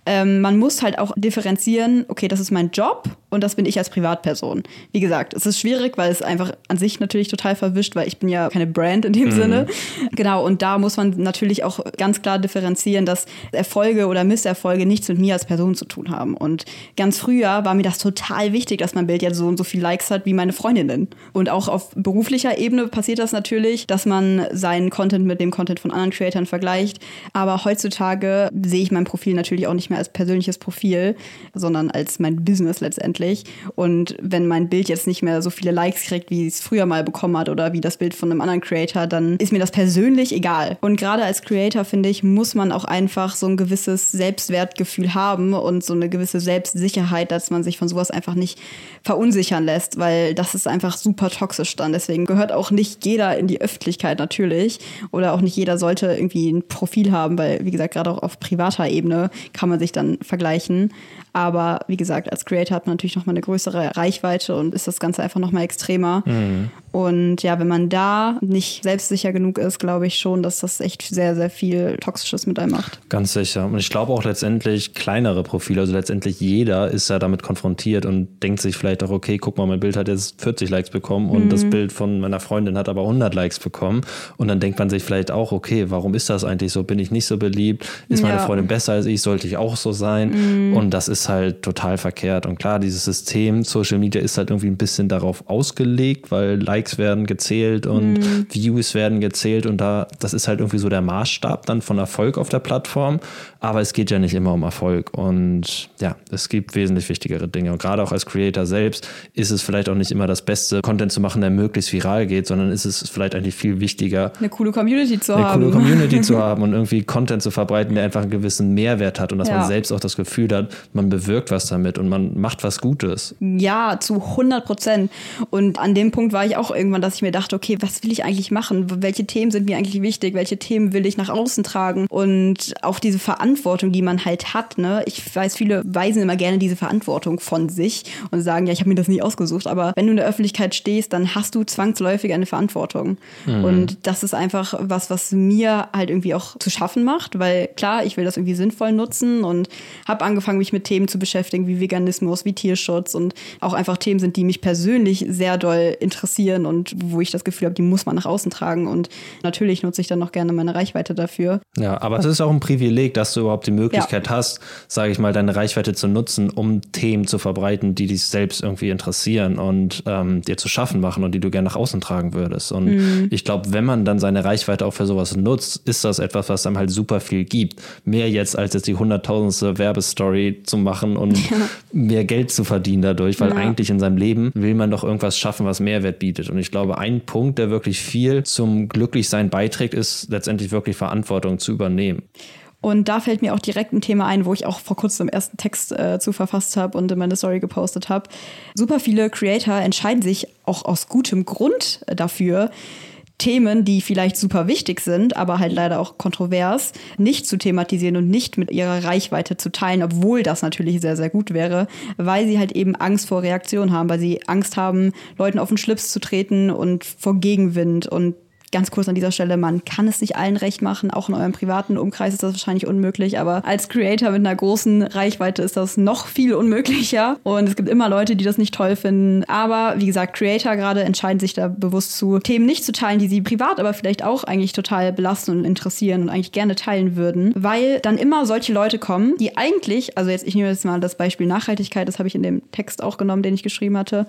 Ähm, man muss halt auch differenzieren, okay, das ist mein Job und das bin ich als Privatperson. Wie gesagt, es ist schwierig, weil es einfach an sich natürlich total verwischt, weil ich bin ja keine Brand in dem mhm. Sinne. Genau, und da muss man natürlich auch ganz klar differenzieren, dass Erfolge oder Misserfolge nichts mit mir als Person zu tun haben. Und ganz früher war mir das total wichtig, dass mein Bild jetzt so und so viel Likes hat wie meine Freundinnen. Und auch auf beruflicher Ebene passiert das natürlich, dass man seinen Content mit dem Content von anderen Creatoren vergleicht. Aber heutzutage sehe ich mein Profil natürlich auch nicht mehr als persönliches Profil, sondern als mein Business letztendlich letztendlich. Und wenn mein Bild jetzt nicht mehr so viele Likes kriegt, wie es früher mal bekommen hat oder wie das Bild von einem anderen Creator, dann ist mir das persönlich egal. Und gerade als Creator, finde ich, muss man auch einfach so ein gewisses Selbstwertgefühl haben und so eine gewisse Selbstsicherheit, dass man sich von sowas einfach nicht verunsichern lässt, weil das ist einfach super toxisch dann. Deswegen gehört auch nicht jeder in die Öffentlichkeit natürlich oder auch nicht jeder sollte irgendwie ein Profil haben, weil, wie gesagt, gerade auch auf privater Ebene kann man sich dann vergleichen. Aber wie gesagt, als Creator hat man natürlich nochmal eine größere Reichweite und ist das Ganze einfach nochmal extremer. Mhm. Und ja, wenn man da nicht selbstsicher genug ist, glaube ich schon, dass das echt sehr, sehr viel Toxisches mit einem macht. Ganz sicher. Und ich glaube auch letztendlich kleinere Profile, also letztendlich jeder ist ja damit konfrontiert und denkt sich vielleicht auch, okay, guck mal, mein Bild hat jetzt 40 Likes bekommen und mhm. das Bild von meiner Freundin hat aber 100 Likes bekommen. Und dann denkt man sich vielleicht auch, okay, warum ist das eigentlich so? Bin ich nicht so beliebt? Ist meine ja. Freundin besser als ich? Sollte ich auch so sein? Mhm. Und das ist halt total verkehrt. Und klar, dieses System Social Media ist halt irgendwie ein bisschen darauf ausgelegt, weil Likes werden gezählt und mhm. Views werden gezählt und da, das ist halt irgendwie so der Maßstab dann von Erfolg auf der Plattform. Aber es geht ja nicht immer um Erfolg und ja, es gibt wesentlich wichtigere Dinge. Und gerade auch als Creator selbst ist es vielleicht auch nicht immer das Beste, Content zu machen, der möglichst viral geht, sondern ist es vielleicht eigentlich viel wichtiger, eine coole Community zu eine haben. Eine coole Community [LAUGHS] zu haben und irgendwie Content zu verbreiten, der einfach einen gewissen Mehrwert hat und dass ja. man selbst auch das Gefühl hat, man bewirkt was damit und man macht was Gutes. Ja, zu 100 Prozent. Und an dem Punkt war ich auch irgendwann, dass ich mir dachte, okay, was will ich eigentlich machen? Welche Themen sind mir eigentlich wichtig? Welche Themen will ich nach außen tragen? Und auch diese Verantwortung, die man halt hat. Ne? Ich weiß, viele weisen immer gerne diese Verantwortung von sich und sagen, ja, ich habe mir das nie ausgesucht. Aber wenn du in der Öffentlichkeit stehst, dann hast du zwangsläufig eine Verantwortung. Mhm. Und das ist einfach was, was mir halt irgendwie auch zu schaffen macht, weil klar, ich will das irgendwie sinnvoll nutzen und habe angefangen, mich mit Themen zu beschäftigen wie Veganismus, wie Tierschutz und auch einfach Themen sind, die mich persönlich sehr doll interessieren und wo ich das Gefühl habe, die muss man nach außen tragen. Und natürlich nutze ich dann noch gerne meine Reichweite dafür. Ja, aber es ist auch ein Privileg, dass du überhaupt die Möglichkeit ja. hast, sage ich mal, deine Reichweite zu nutzen, um Themen zu verbreiten, die dich selbst irgendwie interessieren und ähm, dir zu schaffen machen und die du gerne nach außen tragen würdest. Und mhm. ich glaube, wenn man dann seine Reichweite auch für sowas nutzt, ist das etwas, was einem halt super viel gibt. Mehr jetzt als jetzt die hunderttausendste Werbestory zu machen und [LAUGHS] ja. mehr Geld zu verdienen dadurch, weil ja. eigentlich in seinem Leben will man doch irgendwas schaffen, was Mehrwert bietet. Und ich glaube, ein Punkt, der wirklich viel zum Glücklichsein beiträgt, ist letztendlich wirklich Verantwortung zu übernehmen. Und da fällt mir auch direkt ein Thema ein, wo ich auch vor kurzem im ersten Text äh, zu verfasst habe und in meine Story gepostet habe. Super viele Creator entscheiden sich auch aus gutem Grund dafür, Themen, die vielleicht super wichtig sind, aber halt leider auch kontrovers, nicht zu thematisieren und nicht mit ihrer Reichweite zu teilen, obwohl das natürlich sehr, sehr gut wäre, weil sie halt eben Angst vor Reaktion haben, weil sie Angst haben, Leuten auf den Schlips zu treten und vor Gegenwind und ganz kurz an dieser Stelle, man kann es nicht allen recht machen. Auch in eurem privaten Umkreis ist das wahrscheinlich unmöglich. Aber als Creator mit einer großen Reichweite ist das noch viel unmöglicher. Und es gibt immer Leute, die das nicht toll finden. Aber wie gesagt, Creator gerade entscheiden sich da bewusst zu, Themen nicht zu teilen, die sie privat aber vielleicht auch eigentlich total belasten und interessieren und eigentlich gerne teilen würden. Weil dann immer solche Leute kommen, die eigentlich, also jetzt, ich nehme jetzt mal das Beispiel Nachhaltigkeit, das habe ich in dem Text auch genommen, den ich geschrieben hatte.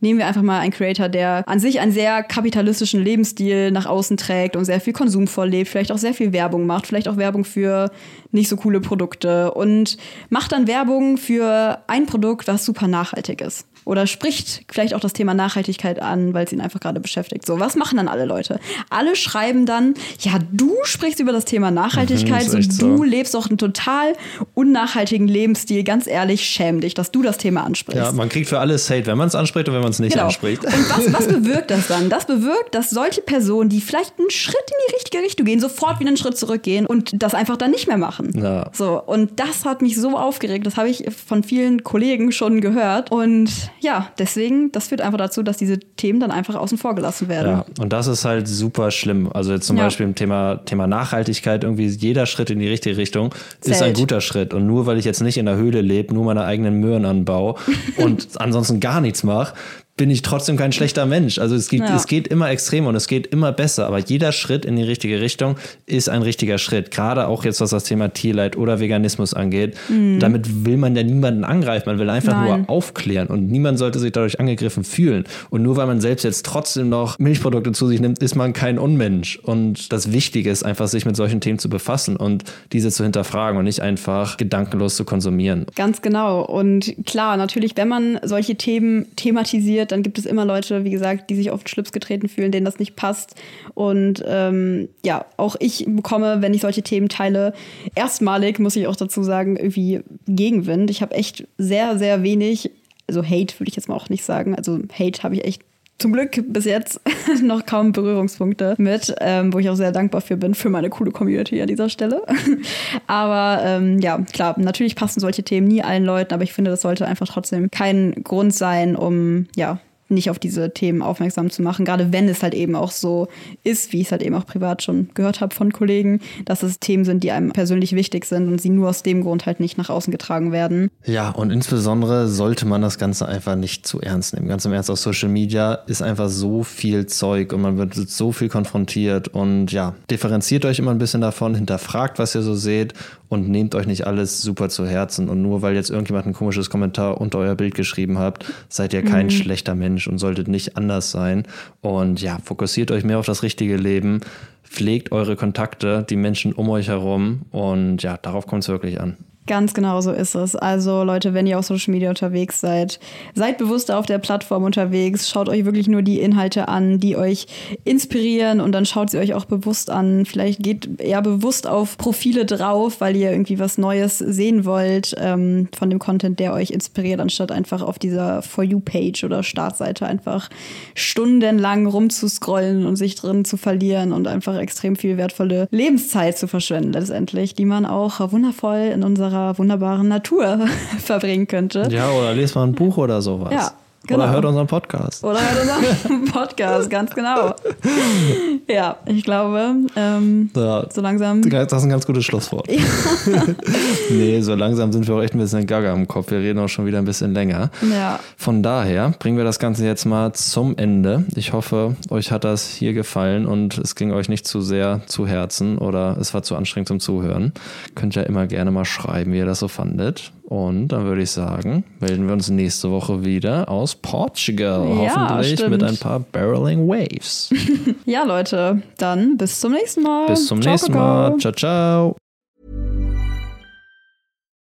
Nehmen wir einfach mal einen Creator, der an sich einen sehr kapitalistischen Lebensstil nach außen trägt und sehr viel Konsum vorlebt, vielleicht auch sehr viel Werbung macht, vielleicht auch Werbung für nicht so coole Produkte und macht dann Werbung für ein Produkt, was super nachhaltig ist. Oder spricht vielleicht auch das Thema Nachhaltigkeit an, weil es ihn einfach gerade beschäftigt. So, was machen dann alle Leute? Alle schreiben dann, ja, du sprichst über das Thema Nachhaltigkeit, Mhm, so, du so. lebst doch einen total unnachhaltigen Lebensstil. Ganz ehrlich, schäm dich, dass du das Thema ansprichst. Ja, man kriegt für alles Hate, wenn man es anspricht und wenn man es nicht Genau. anspricht. Und was, was [LAUGHS] bewirkt das dann? Das bewirkt, dass solche Personen, die vielleicht einen Schritt in die richtige Richtung gehen, sofort wieder einen Schritt zurückgehen und das einfach dann nicht mehr machen. Ja. So, und das hat mich so aufgeregt. Das habe ich von vielen Kollegen schon gehört. Und ja, deswegen, das führt einfach dazu, dass diese Themen dann einfach außen vor gelassen werden. Ja, und das ist halt super schlimm. Also jetzt zum Ja. Beispiel im Thema, Thema Nachhaltigkeit, irgendwie jeder Schritt in die richtige Richtung ist ein guter Schritt. Und nur weil ich jetzt nicht in der Höhle lebe, nur meine eigenen Möhren anbaue [LAUGHS] und ansonsten gar nichts mache, bin ich trotzdem kein schlechter Mensch. Also es, gibt, Ja. es geht immer extremer und es geht immer besser. Aber jeder Schritt in die richtige Richtung ist ein richtiger Schritt. Gerade auch jetzt, was das Thema Tierleid oder Veganismus angeht. Damit will man ja niemanden angreifen. Man will einfach Mhm. Nein. nur aufklären und niemand sollte sich dadurch angegriffen fühlen. Und nur weil man selbst jetzt trotzdem noch Milchprodukte zu sich nimmt, ist man kein Unmensch. Und das Wichtige ist einfach, sich mit solchen Themen zu befassen und diese zu hinterfragen und nicht einfach gedankenlos zu konsumieren. Ganz genau. Und klar, natürlich, wenn man solche Themen thematisiert, dann gibt es immer Leute, wie gesagt, die sich auf den Schlips getreten fühlen, denen das nicht passt. Und ähm, ja, auch ich bekomme, wenn ich solche Themen teile, erstmalig, muss ich auch dazu sagen, irgendwie Gegenwind. Ich habe echt sehr, sehr wenig, also Hate würde ich jetzt mal auch nicht sagen. Also Hate habe ich echt zum Glück bis jetzt [LAUGHS] noch kaum Berührungspunkte mit, ähm, wo ich auch sehr dankbar für bin, für meine coole Community an dieser Stelle. [LAUGHS] aber ähm, ja, klar, natürlich passen solche Themen nie allen Leuten, aber ich finde, das sollte einfach trotzdem kein Grund sein, um ja nicht auf diese Themen aufmerksam zu machen, gerade wenn es halt eben auch so ist, wie ich es halt eben auch privat schon gehört habe von Kollegen, dass es Themen sind, die einem persönlich wichtig sind und sie nur aus dem Grund halt nicht nach außen getragen werden. Ja, und insbesondere sollte man das Ganze einfach nicht zu ernst nehmen. Ganz im Ernst, auf Social Media ist einfach so viel Zeug und man wird so viel konfrontiert und ja, differenziert euch immer ein bisschen davon, hinterfragt, was ihr so seht und nehmt euch nicht alles super zu Herzen. Und nur weil jetzt irgendjemand ein komisches Kommentar unter euer Bild geschrieben habt, seid ihr kein schlechter Mensch und solltet nicht anders sein. Und ja, fokussiert euch mehr auf das richtige Leben. Pflegt eure Kontakte, die Menschen um euch herum und ja, darauf kommt es wirklich an. Ganz genau so ist es. Also Leute, wenn ihr auf Social Media unterwegs seid, seid bewusster auf der Plattform unterwegs. Schaut euch wirklich nur die Inhalte an, die euch inspirieren und dann schaut sie euch auch bewusst an. Vielleicht geht eher bewusst auf Profile drauf, weil ihr irgendwie was Neues sehen wollt ähm, von dem Content, der euch inspiriert, anstatt einfach auf dieser For You-Page oder Startseite einfach stundenlang rumzuscrollen und sich drin zu verlieren und einfach extrem viel wertvolle Lebenszeit zu verschwenden letztendlich, die man auch wundervoll in unserer wunderbaren Natur [LAUGHS] verbringen könnte. Ja, oder lest mal ein Buch oder sowas. Ja, genau. Oder hört unseren Podcast. Oder hört unseren [LAUGHS] Podcast, ganz genau. [LAUGHS] Ja, ich glaube, ähm, Ja, so langsam. das ist ein ganz gutes Schlusswort. [LAUGHS] nee, so langsam sind wir auch echt ein bisschen gaga im Kopf. Wir reden auch schon wieder ein bisschen länger. Ja. Von daher bringen wir das Ganze jetzt mal zum Ende. Ich hoffe, euch hat das hier gefallen und es ging euch nicht zu sehr zu Herzen oder es war zu anstrengend zum Zuhören. Könnt ja immer gerne mal schreiben, wie ihr das so fandet. Und dann würde ich sagen, melden wir uns nächste Woche wieder aus Portugal. Ja, Hoffentlich stimmt. mit ein paar Barreling Waves. [LAUGHS] ja, Leute, dann bis zum nächsten Mal. Bis zum Ciao, nächsten. Mal. Ciao, ciao.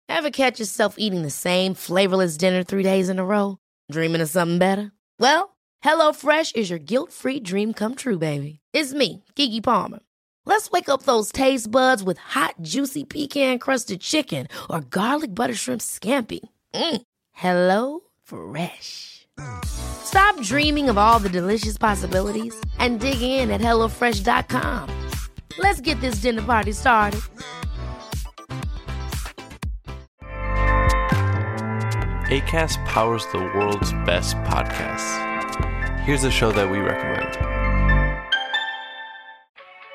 Ever catch yourself eating the same flavorless dinner three days in a row? Dreaming of something better? Well, HelloFresh is your guilt-free dream come true, baby. It's me, Kiki Palmer. Let's wake up those taste buds with hot, juicy pecan-crusted chicken or garlic butter shrimp scampi. Mm. Hello Fresh. Stop dreaming of all the delicious possibilities and dig in at HelloFresh.com. Let's get this dinner party started. ACAST powers the world's best podcasts. Here's a show that we recommend.